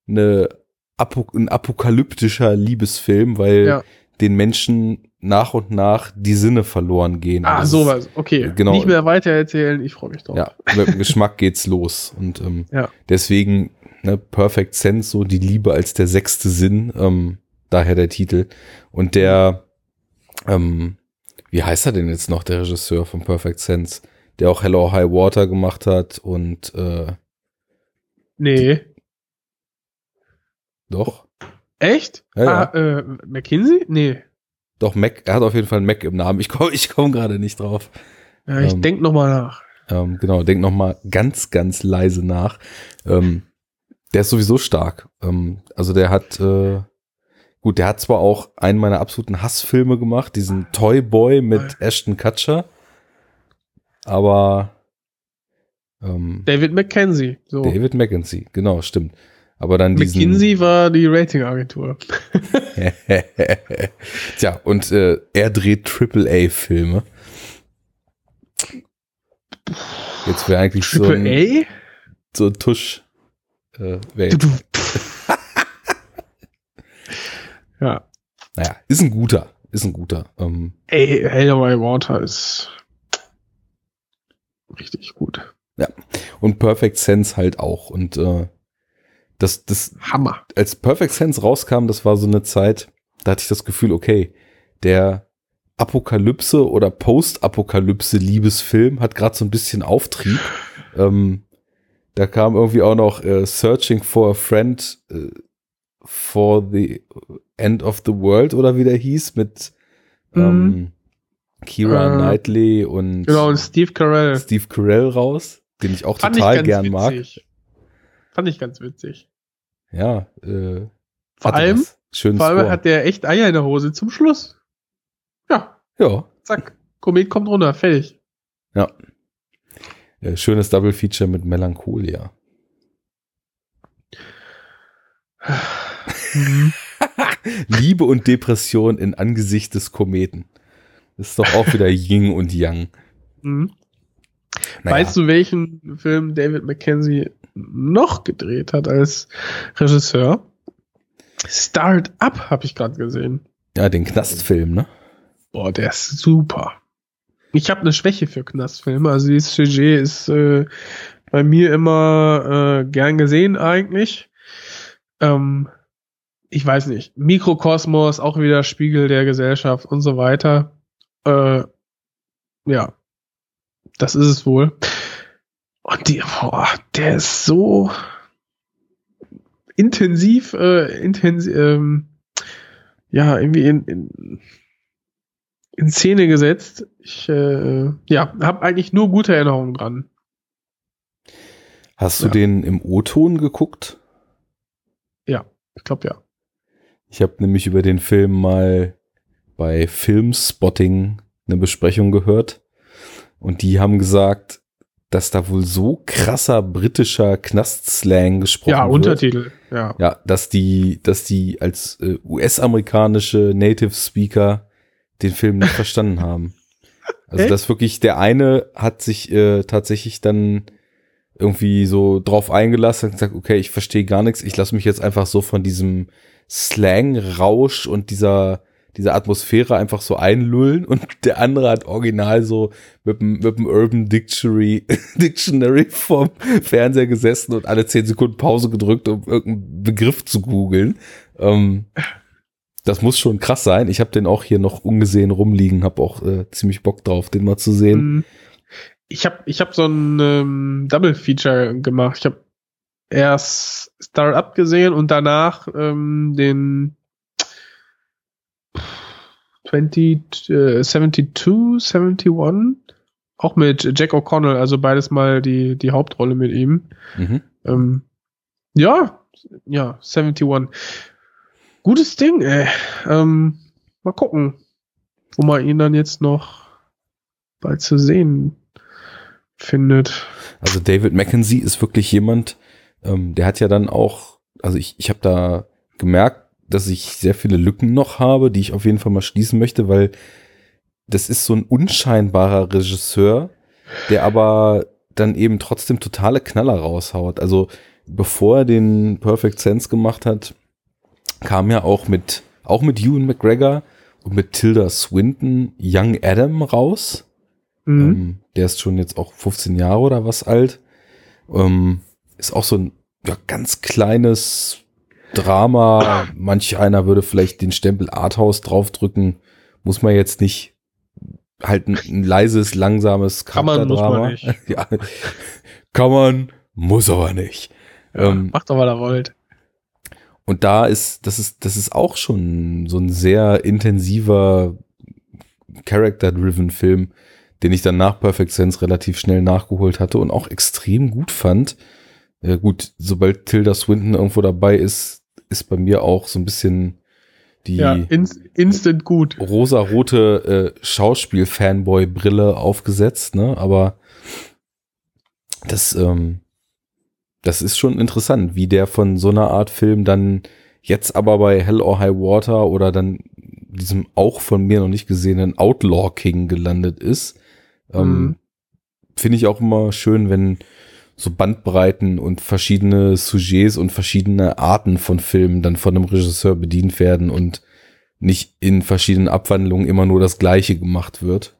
eine Apo ein apokalyptischer Liebesfilm, weil Ja. den Menschen nach und nach die Sinne verloren gehen. Ah, Also sowas. Okay. genau. Nicht mehr weiter erzählen. Ich freue mich drauf. Ja, mit dem Geschmack geht's los. Und ähm, Ja. deswegen, ne, Perfect Sense, so die Liebe als der sechste Sinn, ähm, daher der Titel. Und der, ähm, wie heißt er denn jetzt noch, der Regisseur von Perfect Sense, der auch Hello High Water gemacht hat und äh, Nee. doch, Echt? Ja, ja. ah, äh, McKinsey? Nee. doch Mac, er hat auf jeden Fall einen Mac im Namen. Ich komme ich komm gerade nicht drauf. Ja, ich Ähm. denk noch mal nach. Ähm, genau, denk noch mal ganz, ganz leise nach. Ähm, der ist sowieso stark. Ähm, also der hat, äh, gut, der hat zwar auch einen meiner absoluten Hassfilme gemacht, diesen Toy Boy mit Ashton Kutcher, aber ähm, David McKenzie. So. David Mackenzie, genau, stimmt. Aber dann McKinsey war die Ratingagentur. Tja, und äh, er dreht AAA-Filme. Jetzt wäre eigentlich so Triple ein, A? so ein Tusch. Äh, ja. naja, ist ein guter. Ist ein guter. Ähm, Ey, Hell of My Water ist richtig gut. und Perfect Sense halt auch. Und äh, das, das, Hammer. als Perfect Sense rauskam, das war so eine Zeit, da hatte ich das Gefühl, okay, der Apokalypse oder Post-Apokalypse-Liebesfilm hat gerade so ein bisschen Auftrieb. Ähm, da kam irgendwie auch noch äh, Searching for a Friend äh, for the End of the World oder wie der hieß mit ähm, Kira Äh, Knightley und Genau, und Steve Carell. Steve Carell raus, den ich auch Fand total ich ganz gern mag. witzig. Fand ich ganz witzig. Ja, äh, Vor allem, vor allem Score. hat der echt Eier in der Hose zum Schluss. Ja, ja, zack. Komet kommt runter, fertig. äh, schönes Double Feature mit Melancholia. Mhm. Liebe und Depression in Angesicht des Kometen. Das ist doch auch wieder Yin und Yang. Mhm. Naja, Weißt du, welchen Film David Mackenzie noch gedreht hat als Regisseur? Start Up habe ich gerade gesehen. ja, den Knastfilm, ne? Boah, der ist super. Ich habe eine Schwäche für Knastfilme. Also dieses Sujet ist äh, bei mir immer äh, gern gesehen eigentlich. Ähm, ich weiß nicht. Mikrokosmos, auch wieder Spiegel der Gesellschaft und so weiter. Äh, ja, das ist es wohl. Und die, boah, der ist so intensiv, äh, intensiv, ähm, ja, irgendwie in, in, in Szene gesetzt. Ich, äh, ja, habe eigentlich nur gute Erinnerungen dran. Hast du Ja. den im O-Ton geguckt? Ich glaube ja. Ich habe nämlich über den Film mal bei Filmspotting eine Besprechung gehört. Und die haben gesagt, dass da wohl so krasser britischer Knastslang gesprochen Ja, wird. Untertitel. Ja. Ja, dass die, dass die als äh, US-amerikanische Native Speaker den Film nicht verstanden haben. Also das wirklich, der eine hat sich äh, tatsächlich dann irgendwie so drauf eingelassen und gesagt, okay, ich verstehe gar nichts, ich lasse mich jetzt einfach so von diesem Slang-Rausch und dieser, dieser Atmosphäre einfach so einlullen und der andere hat original so mit dem, mit dem Urban Dictionary, Dictionary vom Fernseher gesessen und alle zehn Sekunden Pause gedrückt, um irgendeinen Begriff zu googeln. Ähm, das muss schon krass sein. Ich habe den auch hier noch ungesehen rumliegen, habe auch äh, ziemlich Bock drauf, den mal zu sehen. Mhm. Ich habe ich hab so ein ähm, Double Feature gemacht. Ich habe erst Startup gesehen und danach ähm, den 20, äh, 72, 71, auch mit Jack O'Connell, also beides mal die, die Hauptrolle mit ihm. Mhm. Ähm, ja, ja, 71. Gutes Ding, ey. Ähm, mal gucken, wo man ihn dann jetzt noch bald zu sehen findet. Also David Mackenzie ist wirklich jemand, ähm, der hat ja dann auch, also ich, ich habe da gemerkt, dass ich sehr viele Lücken noch habe, die ich auf jeden Fall mal schließen möchte, weil das ist so ein unscheinbarer Regisseur, der aber dann eben trotzdem totale Knaller raushaut. Also bevor er den Perfect Sense gemacht hat, kam ja auch mit, auch mit Ewan McGregor mit Tilda Swinton Young Adam raus. Mhm. Ähm, der ist schon jetzt auch 15 Jahre oder was alt. Ähm, ist auch so ein ja, ganz kleines Drama. Manch einer würde vielleicht den Stempel Arthouse draufdrücken. Muss man jetzt nicht. Halt ein, ein leises, langsames Kann man, muss man Charakterdrama. nicht. ja, kann man, muss aber nicht. Ja, Ähm, macht doch, was er wollt. und da ist, das ist, das ist auch schon so ein sehr intensiver Character-driven Film, den ich dann nach Perfect Sense relativ schnell nachgeholt hatte und auch extrem gut fand. Äh, gut, sobald Tilda Swinton irgendwo dabei ist, ist bei mir auch so ein bisschen die Ja, ins, instant gut. rosarote äh, Schauspiel-Fanboy-Brille aufgesetzt, ne? Aber das, ähm, das ist schon interessant, wie der von so einer Art Film dann jetzt aber bei Hell or High Water oder dann diesem auch von mir noch nicht gesehenen Outlaw King gelandet ist. Ähm, Mhm. Finde ich auch immer schön, wenn so Bandbreiten und verschiedene Sujets und verschiedene Arten von Filmen dann von einem Regisseur bedient werden und nicht in verschiedenen Abwandlungen immer nur das Gleiche gemacht wird.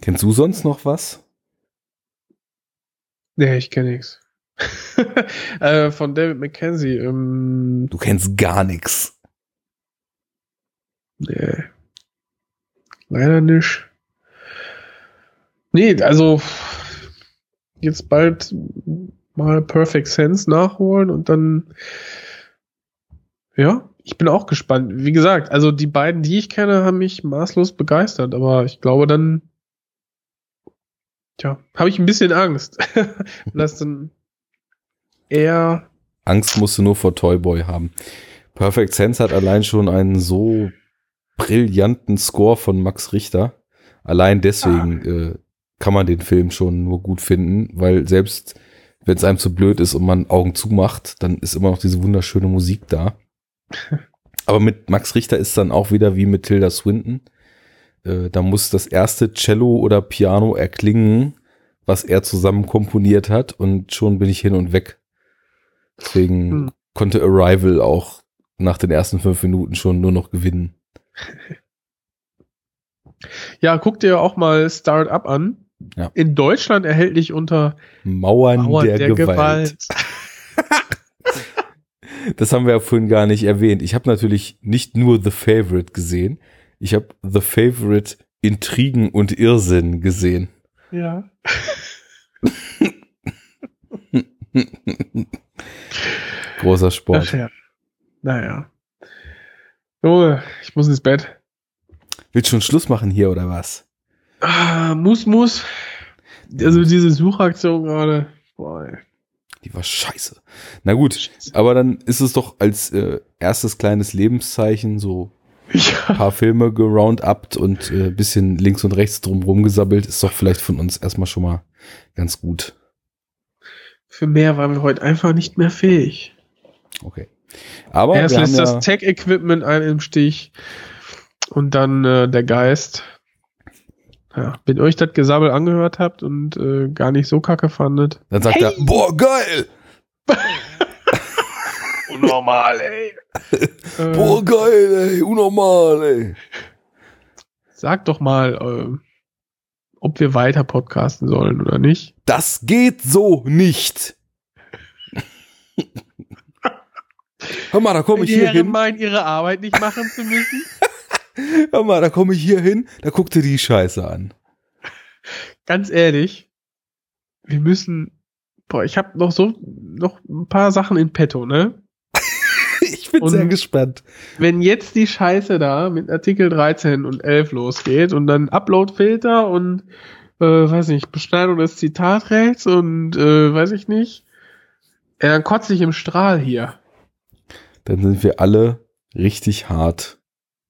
Kennst du sonst noch was? Nee, ich kenne nix. äh, von David Mackenzie. Ähm, Du kennst gar nichts. nee. Leider nicht. Nee, also jetzt bald mal Perfect Sense nachholen und dann ja, ich bin auch gespannt. Wie gesagt, also die beiden, die ich kenne, haben mich maßlos begeistert, aber ich glaube dann tja, habe ich ein bisschen Angst. das dann eher Angst musst du nur vor Toyboy haben. Perfect Sense hat allein schon einen so brillanten Score von Max Richter. Allein deswegen äh, kann man den Film schon nur gut finden, weil selbst wenn es einem zu blöd ist und man Augen zumacht, dann ist immer noch diese wunderschöne Musik da. Aber mit Max Richter ist dann auch wieder wie mit Tilda Swinton. Äh, da muss das erste Cello oder Piano erklingen, was er zusammen komponiert hat und schon bin ich hin und weg. Deswegen Hm. konnte Arrival auch nach den ersten fünf Minuten schon nur noch gewinnen. Ja, guck dir auch mal Start-up an. Ja. In Deutschland erhältlich unter Mauern, Mauern der, Gewalt. Das haben wir ja vorhin gar nicht erwähnt. Ich habe natürlich nicht nur The Favorite gesehen. Ich habe The Favorite Intrigen und Irrsinn gesehen. Ja. Großer Ach Sport. ja. Naja. Junge, ich muss ins Bett. Willst du schon Schluss machen hier oder was? Ah, muss, muss. Also diese Suchaktion gerade. Boah, ey. Die war scheiße. Na gut, aber dann ist es doch als äh, erstes kleines Lebenszeichen so ein Ja. paar Filme geroundupt und äh, bisschen links und rechts drumrum gesabbelt. Ist doch vielleicht von uns erstmal schon mal ganz gut. Für mehr waren wir heute einfach nicht mehr fähig. Okay. Aber Erst lässt ja, das Tech-Equipment ein im Stich und dann äh, der Geist. Ja, wenn euch das Gesabbel angehört habt und äh, gar nicht so kacke fandet. dann sagt er, boah, geil! Unnormal, ey. äh, Boah, geil, ey, unnormal, ey. Sag doch mal, äh, ob wir weiter podcasten sollen oder nicht. Das geht so nicht. Hör mal, da komme ich die hier Herren hin. meinen, ihre Arbeit nicht machen zu müssen. Hör mal, da komme ich hier hin. Da guckt dir die Scheiße an. Ganz ehrlich, wir müssen. Boah, ich habe noch so noch ein paar Sachen in petto, ne? Ich bin Und- sehr gespannt. Wenn jetzt die Scheiße da mit Artikel 13 und 11 losgeht und dann Upload-Filter und äh, weiß nicht, Beschneidung des Zitatrechts und äh, weiß ich nicht, ja, dann kotze ich im Strahl hier. Dann sind wir alle richtig hart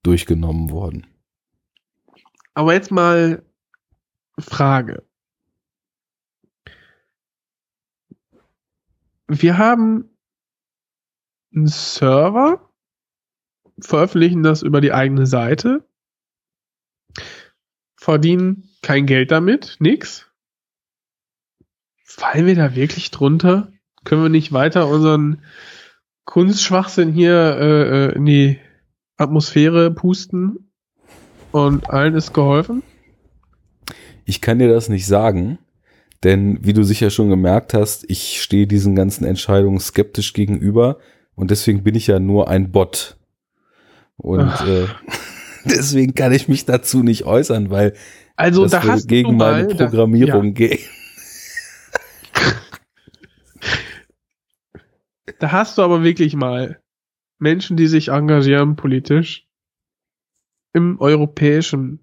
durchgenommen worden. Aber jetzt mal Frage. Wir haben einen Server, veröffentlichen das über die eigene Seite, verdienen kein Geld damit, nix. Fallen wir da wirklich drunter? Können wir nicht weiter unseren Kunstschwachsinn hier äh, äh, in die Atmosphäre pusten und allen ist geholfen? Ich kann dir das nicht sagen, denn wie du sicher schon gemerkt hast, ich stehe diesen ganzen Entscheidungen skeptisch gegenüber und deswegen bin ich ja nur ein Bot. Und äh, deswegen kann ich mich dazu nicht äußern, weil Also das da würde hast gegen du mal, meine Programmierung gehen. Da, da hast du aber wirklich mal Menschen, die sich engagieren politisch im europäischen,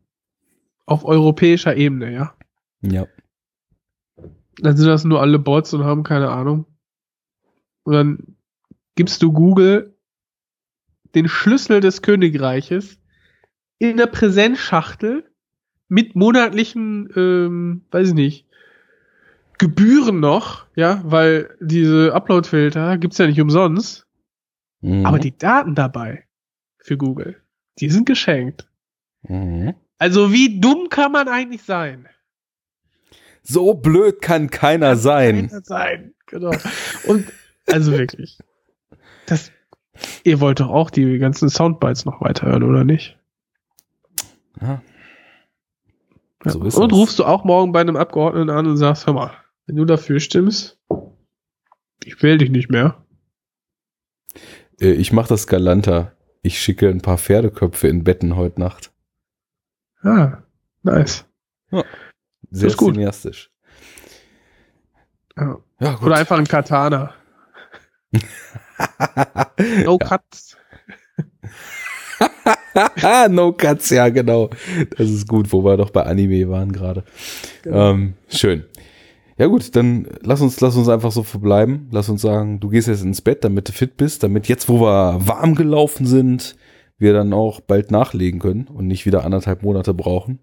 auf europäischer Ebene, ja. Ja. Dann sind das nur alle Bots und haben keine Ahnung. Und dann gibst du Google den Schlüssel des Königreiches in der Präsenzschachtel mit monatlichen, ähm, weiß ich nicht, Gebühren noch, ja, weil diese Uploadfilter gibt's ja nicht umsonst. Mhm. Aber die Daten dabei für Google, die sind geschenkt. Mhm. Also wie dumm kann man eigentlich sein? So blöd kann keiner sein. Keiner sein, genau. Und also wirklich, das, ihr wollt doch auch die ganzen Soundbites noch weiterhören, oder nicht? Ja. So ist und das. rufst du auch morgen bei einem Abgeordneten an und sagst, hör mal, wenn du dafür stimmst, ich wähle dich nicht mehr. Äh, Ich mache das galanter. Ich schicke ein paar Pferdeköpfe in Betten heute Nacht. Ah, nice. Sehr ist cineastisch. Ja. Ja, gut. Oder einfach ein Katana. No cuts. no Cuts, ja, genau. Das ist gut, wo wir doch bei Anime waren gerade. Genau. Ähm, schön. Ja gut, dann lass uns, lass uns einfach so verbleiben. Lass uns sagen, du gehst jetzt ins Bett, damit du fit bist, damit jetzt, wo wir warm gelaufen sind, wir dann auch bald nachlegen können und nicht wieder anderthalb Monate brauchen.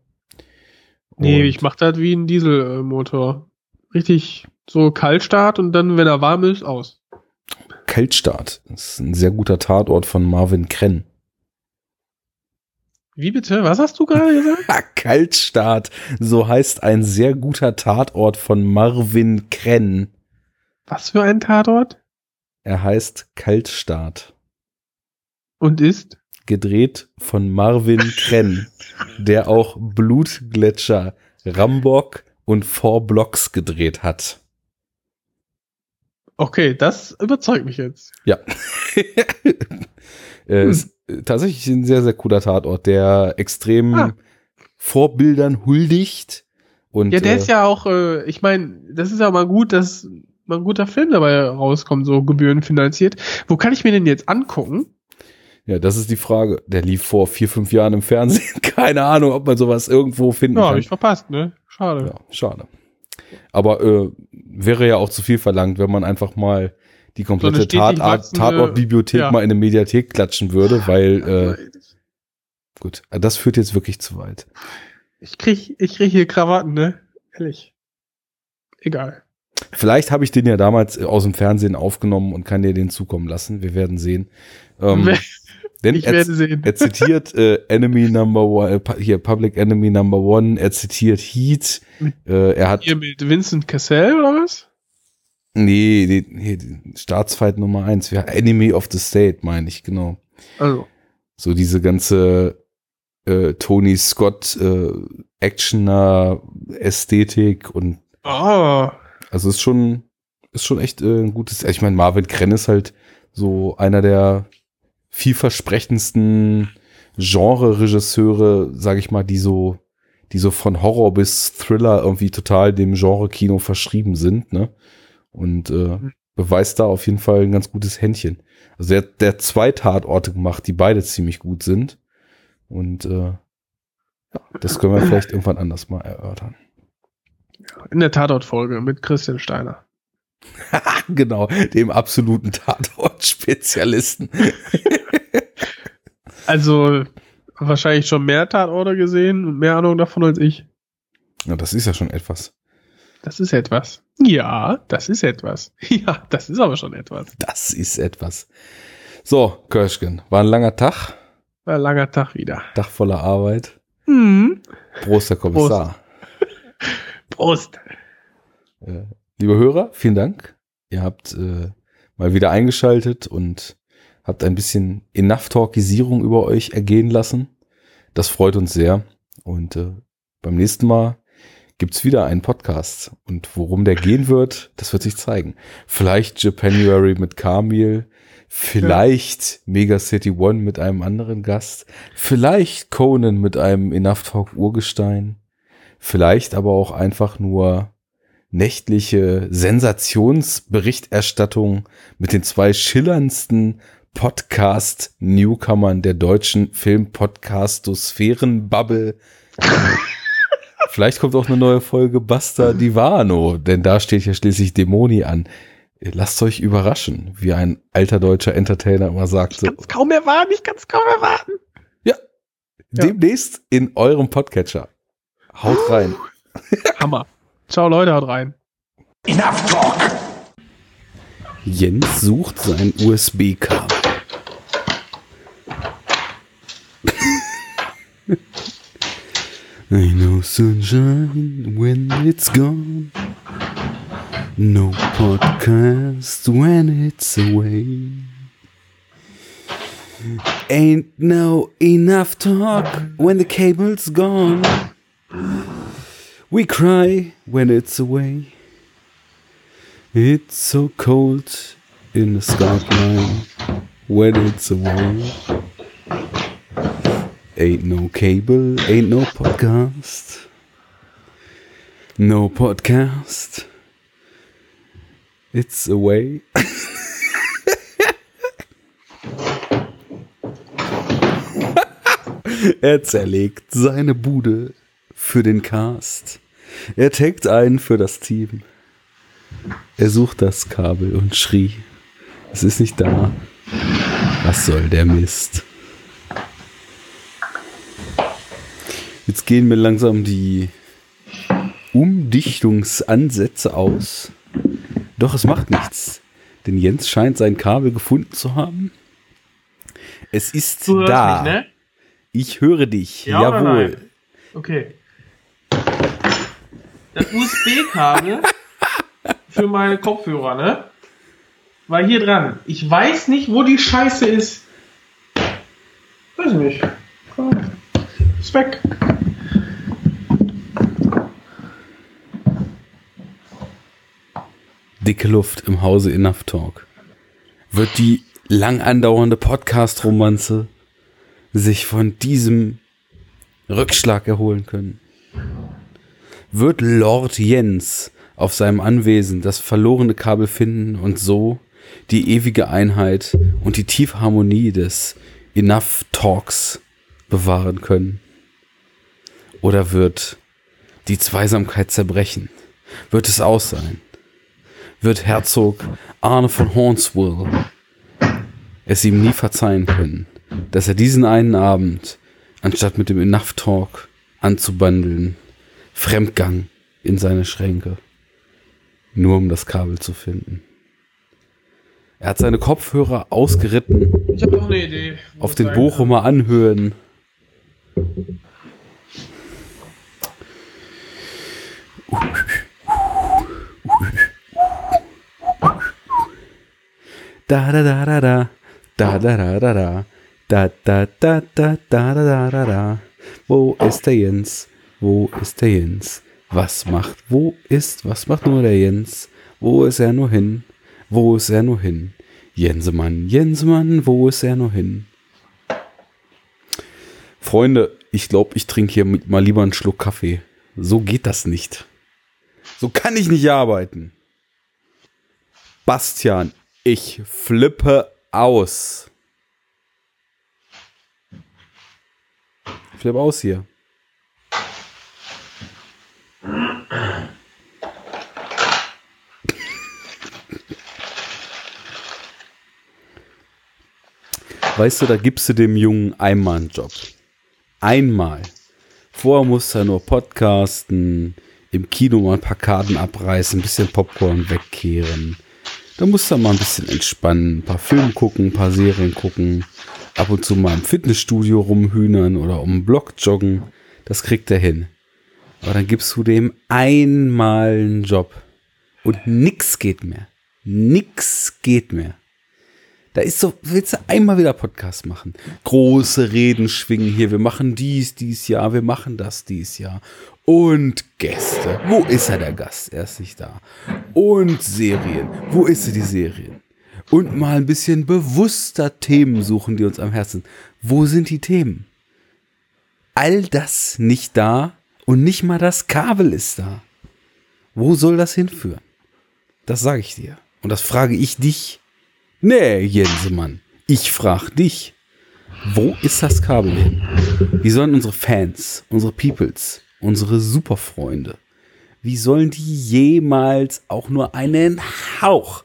Nee, Und- ich mach das wie ein Dieselmotor. Richtig so Kaltstart und dann, wenn er warm ist, aus. Kaltstart. Das ist ein sehr guter Tatort von Marvin Krenn. Wie bitte? Was hast du gerade gesagt? Kaltstart. So heißt ein sehr guter Tatort von Marvin Krenn. Was für ein Tatort? Er heißt Kaltstart. Und ist? Gedreht von Marvin Krenn, der auch Blutgletscher, Rambock und Four Blocks gedreht hat. Okay, das überzeugt mich jetzt. Ja. äh, Hm. Tatsächlich ein sehr, sehr cooler Tatort, der extrem Ah. Vorbildern huldigt. Und, Ja, der äh, ist ja auch, äh, ich meine, das ist ja mal gut, dass mal ein guter Film dabei rauskommt, so gebührenfinanziert. Wo kann ich mir den jetzt angucken? Ja, das ist die Frage. Der lief vor vier, fünf Jahren im Fernsehen. Keine Ahnung, ob man sowas irgendwo finden Ja, kann. hab ich verpasst, ne? Schade. Ja, schade. Aber äh, wäre ja auch zu viel verlangt, wenn man einfach mal die komplette stetig Tatort, Tatortbibliothek ja. mal in eine Mediathek klatschen würde, weil äh, gut, das führt jetzt wirklich zu weit. Ich krieg, ich krieg hier Krawatten, ne? Ehrlich. Egal. Vielleicht habe ich den ja damals äh, aus dem Fernsehen aufgenommen und kann dir den zukommen lassen. Wir werden sehen. Ähm, denn ich er, werde sehen. er zitiert äh, Enemy Number One, äh, hier Public Enemy Number One. Er zitiert Heat. Äh, er hat Hier mit Vincent Cassell oder was? Nee, die, nee, die Staatsfeind Nummer eins. Wir, Enemy of the State, meine ich, genau. Also, So diese ganze äh, Tony Scott äh, Actioner Ästhetik und ah, also ist schon ist schon echt äh, ein gutes. Ich meine, Marvin Krenn ist halt so einer der vielversprechendsten Genre-Regisseure, sage ich mal, die so die so von Horror bis Thriller irgendwie total dem Genre-Kino verschrieben sind, ne? Und äh, beweist da auf jeden Fall ein ganz gutes Händchen. Also der, der hat zwei Tatorte gemacht, die beide ziemlich gut sind. Und äh, ja, das können wir vielleicht irgendwann anders mal erörtern. in der Tatort-Folge mit Christian Steiner. genau, dem absoluten Tatort-Spezialisten. Also, wahrscheinlich schon mehr Tatorte gesehen und mehr Ahnung davon als ich. Ja, das ist ja schon etwas. Das ist etwas. Ja, das ist etwas. Ja, das ist aber schon etwas. Das ist etwas. So, Kirschgen, war ein langer Tag, War ein langer Tag wieder. Tag voller Arbeit. Mhm. Prost, Herr Kommissar. Prost. Äh, liebe Hörer, vielen Dank. Ihr habt äh, mal wieder eingeschaltet und habt ein bisschen Enough Talkisierung über euch ergehen lassen. Das freut uns sehr. Und äh, beim nächsten Mal gibt's wieder einen Podcast. Und worum der gehen wird, das wird sich zeigen. Vielleicht Japanuary mit Kamil, vielleicht ja. Mega City One mit einem anderen Gast, vielleicht Conan mit einem Enough Talk Urgestein, vielleicht aber auch einfach nur nächtliche Sensationsberichterstattung mit den zwei schillerndsten Podcast-Newcomern der deutschen Film-Podcastosphären-Bubble. Vielleicht kommt auch eine neue Folge Basta Divano, denn da steht ja schließlich Dämoni an. Lasst euch überraschen, wie ein alter deutscher Entertainer immer sagte. Ich kann kaum erwarten, ich kann es kaum erwarten. Ja, ja, demnächst in eurem Podcatcher. Haut rein. Hammer. Ciao Leute, haut rein. Enough talk. Jens sucht sein USB-Kabel. Ain't no sunshine when it's gone. No podcast when it's away. Ain't no enough talk when the cable's gone. We cry when it's away. It's so cold in the skyline when it's away. Ain't no cable, ain't no podcast. No podcast. It's away. er zerlegt seine Bude für den Cast. Er taggt ein für das Team. Er sucht das Kabel und schrie. Es ist nicht da. Was soll der Mist? Jetzt gehen mir langsam die Umdichtungsansätze aus. Doch es macht nichts. Denn Jens scheint sein Kabel gefunden zu haben. Es ist du da. Mich, ne? Ich höre dich. Ja, Jawohl. Okay. Das USB-Kabel für meine Kopfhörer, ne? War hier dran. Ich weiß nicht, wo die Scheiße ist. Weiß nicht. Ist weg. Dicke Luft im Hause Enough Talk. Wird die lang andauernde Podcast-Romanze sich von diesem Rückschlag erholen können? Wird Lord Jens auf seinem Anwesen das verlorene Kabel finden und so die ewige Einheit und die tiefe Harmonie des Enough Talks bewahren können? Oder wird die Zweisamkeit zerbrechen? Wird es aus sein? Wird Herzog Arne von Hornswell es ihm nie verzeihen können, dass er diesen einen Abend, anstatt mit dem Enough Talk anzubandeln, Fremdgang in seine Schränke, nur um das Kabel zu finden. Er hat seine Kopfhörer ausgeritten. Ich habe noch eine Idee. Auf den Bochumer Anhöhen. Uh. Da da da da da. Da da da da da. Da da da da da da da da. Wo ist der Jens? Wo ist der Jens? Was macht? Wo ist? Was macht nur der Jens? Wo ist er nur hin? Wo ist er nur hin? Jensemann, Jensemann, wo ist er nur hin? Freunde, ich glaube, ich trinke hier mal lieber einen Schluck Kaffee. So geht das nicht. So kann ich nicht arbeiten. Bastian, ich flippe aus. Ich flippe aus hier. Weißt du, da gibst du dem Jungen einmal einen Job. Einmal. Vorher muss er nur podcasten, im Kino mal ein paar Karten abreißen, ein bisschen Popcorn wegkehren, da musst du mal ein bisschen entspannen, ein paar Filme gucken, ein paar Serien gucken, ab und zu mal im Fitnessstudio rumhühnern oder um Block joggen. Das kriegt er hin. Aber dann gibst du dem einmal einen Job und nix geht mehr. Nix geht mehr. Da ist so, willst du einmal wieder Podcast machen? Große Reden schwingen hier. Wir machen dies, dies Jahr. Wir machen das dies Jahr. Und Gäste. Wo ist er, der Gast? Er ist nicht da. Und Serien. Wo ist er, die Serien? Und mal ein bisschen bewusster Themen suchen, die uns am Herzen. Wo sind die Themen? All das nicht da und nicht mal das Kabel ist da. Wo soll das hinführen? Das sage ich dir. Und das frage ich dich. Nee, Jensemann. Ich frage dich. Wo ist das Kabel hin? Wie sollen unsere Fans, unsere Peoples, unsere Superfreunde, wie sollen die jemals auch nur einen Hauch,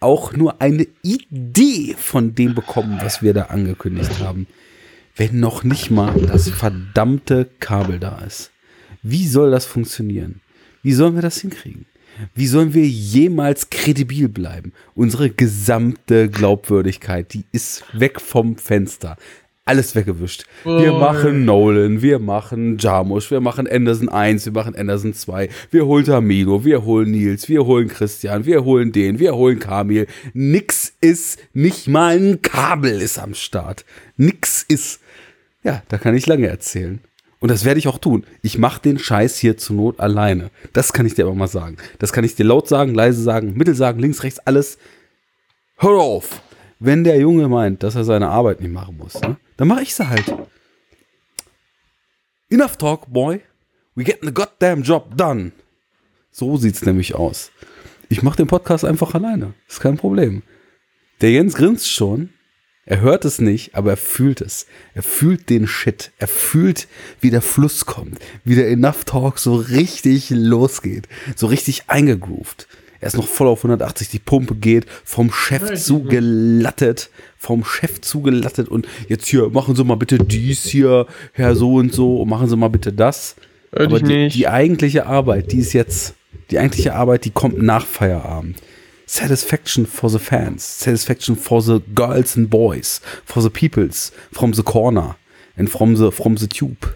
auch nur eine Idee von dem bekommen, was wir da angekündigt haben, wenn noch nicht mal das verdammte Kabel da ist? Wie soll das funktionieren? Wie sollen wir das hinkriegen? Wie sollen wir jemals kredibil bleiben? Unsere gesamte Glaubwürdigkeit, die ist weg vom Fenster. Alles weggewischt. Wir Oh. machen Nolan, wir machen Jarmusch, wir machen Anderson 1, wir machen Anderson 2, wir holen Tamino, wir holen Nils, wir holen Christian, wir holen den, wir holen Kamil. Nix ist, nicht mal ein Kabel ist am Start. Nix ist. Ja, da kann ich lange erzählen. Und das werde ich auch tun. Ich mache den Scheiß hier zur Not alleine. Das kann ich dir aber mal sagen. Das kann ich dir laut sagen, leise sagen, mittel sagen, links, rechts, alles. Hör auf! Wenn der Junge meint, dass er seine Arbeit nicht machen muss, ne, dann mache ich sie halt. Enough talk, boy. We getting the goddamn job done. So sieht's nämlich aus. Ich mache den Podcast einfach alleine. Ist kein Problem. Der Jens grinst schon. Er hört es nicht, aber er fühlt es. Er fühlt den Shit. Er fühlt, wie der Fluss kommt. Wie der Enough Talk so richtig losgeht. So richtig eingegroovt. Er ist noch voll auf 180, die Pumpe geht, vom Chef zugelattet, vom Chef zugelattet und jetzt hier, machen Sie mal bitte dies hier, Herr so und so, und machen Sie mal bitte das. Hör Aber die, die eigentliche Arbeit, die ist jetzt, die eigentliche Arbeit, die kommt nach Feierabend. Satisfaction for the fans, satisfaction for the girls and boys, for the peoples, from the corner. And from the, from the tube.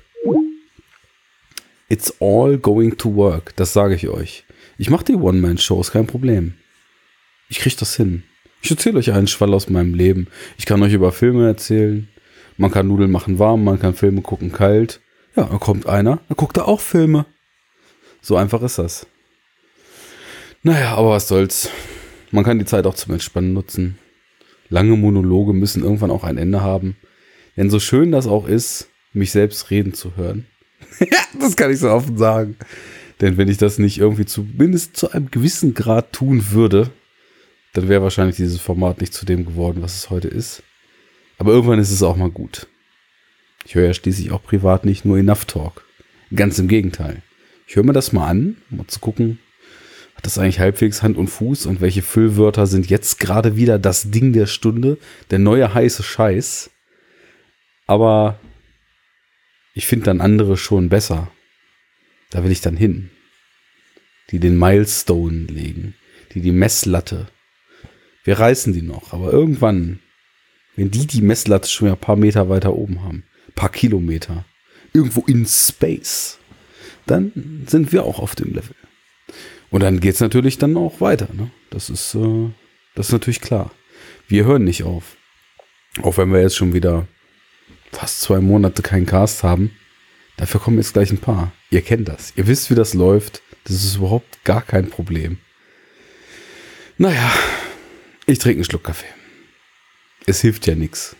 It's all going to work, das sage ich euch. Ich mache die One-Man-Shows, kein Problem. Ich krieg das hin. Ich erzähle euch einen Schwall aus meinem Leben. Ich kann euch über Filme erzählen. Man kann Nudeln machen warm, man kann Filme gucken kalt. Ja, dann kommt einer, dann guckt er auch Filme. So einfach ist das. Naja, aber was soll's. Man kann die Zeit auch zum Entspannen nutzen. Lange Monologe müssen irgendwann auch ein Ende haben. Denn so schön das auch ist, mich selbst reden zu hören. ja, das kann ich so offen sagen. Denn wenn ich das nicht irgendwie zumindest zu einem gewissen Grad tun würde, dann wäre wahrscheinlich dieses Format nicht zu dem geworden, was es heute ist. Aber irgendwann ist es auch mal gut. Ich höre ja schließlich auch privat nicht nur Enough Talk. Ganz im Gegenteil. Ich höre mir das mal an, um mal zu gucken, hat das eigentlich halbwegs Hand und Fuß und welche Füllwörter sind jetzt gerade wieder das Ding der Stunde, der neue heiße Scheiß. Aber ich finde dann andere schon besser. Da will ich dann hin. Die den Milestone legen, die die Messlatte. Wir reißen die noch, aber irgendwann, wenn die die Messlatte schon ein paar Meter weiter oben haben, paar Kilometer, irgendwo in Space, dann sind wir auch auf dem Level. Und dann geht's natürlich dann auch weiter. Ne? Das ist, äh, das ist natürlich klar. Wir hören nicht auf. Auch wenn wir jetzt schon wieder fast zwei Monate keinen Cast haben. Dafür kommen jetzt gleich ein paar. Ihr kennt das. Ihr wisst, wie das läuft. Das ist überhaupt gar kein Problem. Naja, ich trinke einen Schluck Kaffee. Es hilft ja nichts.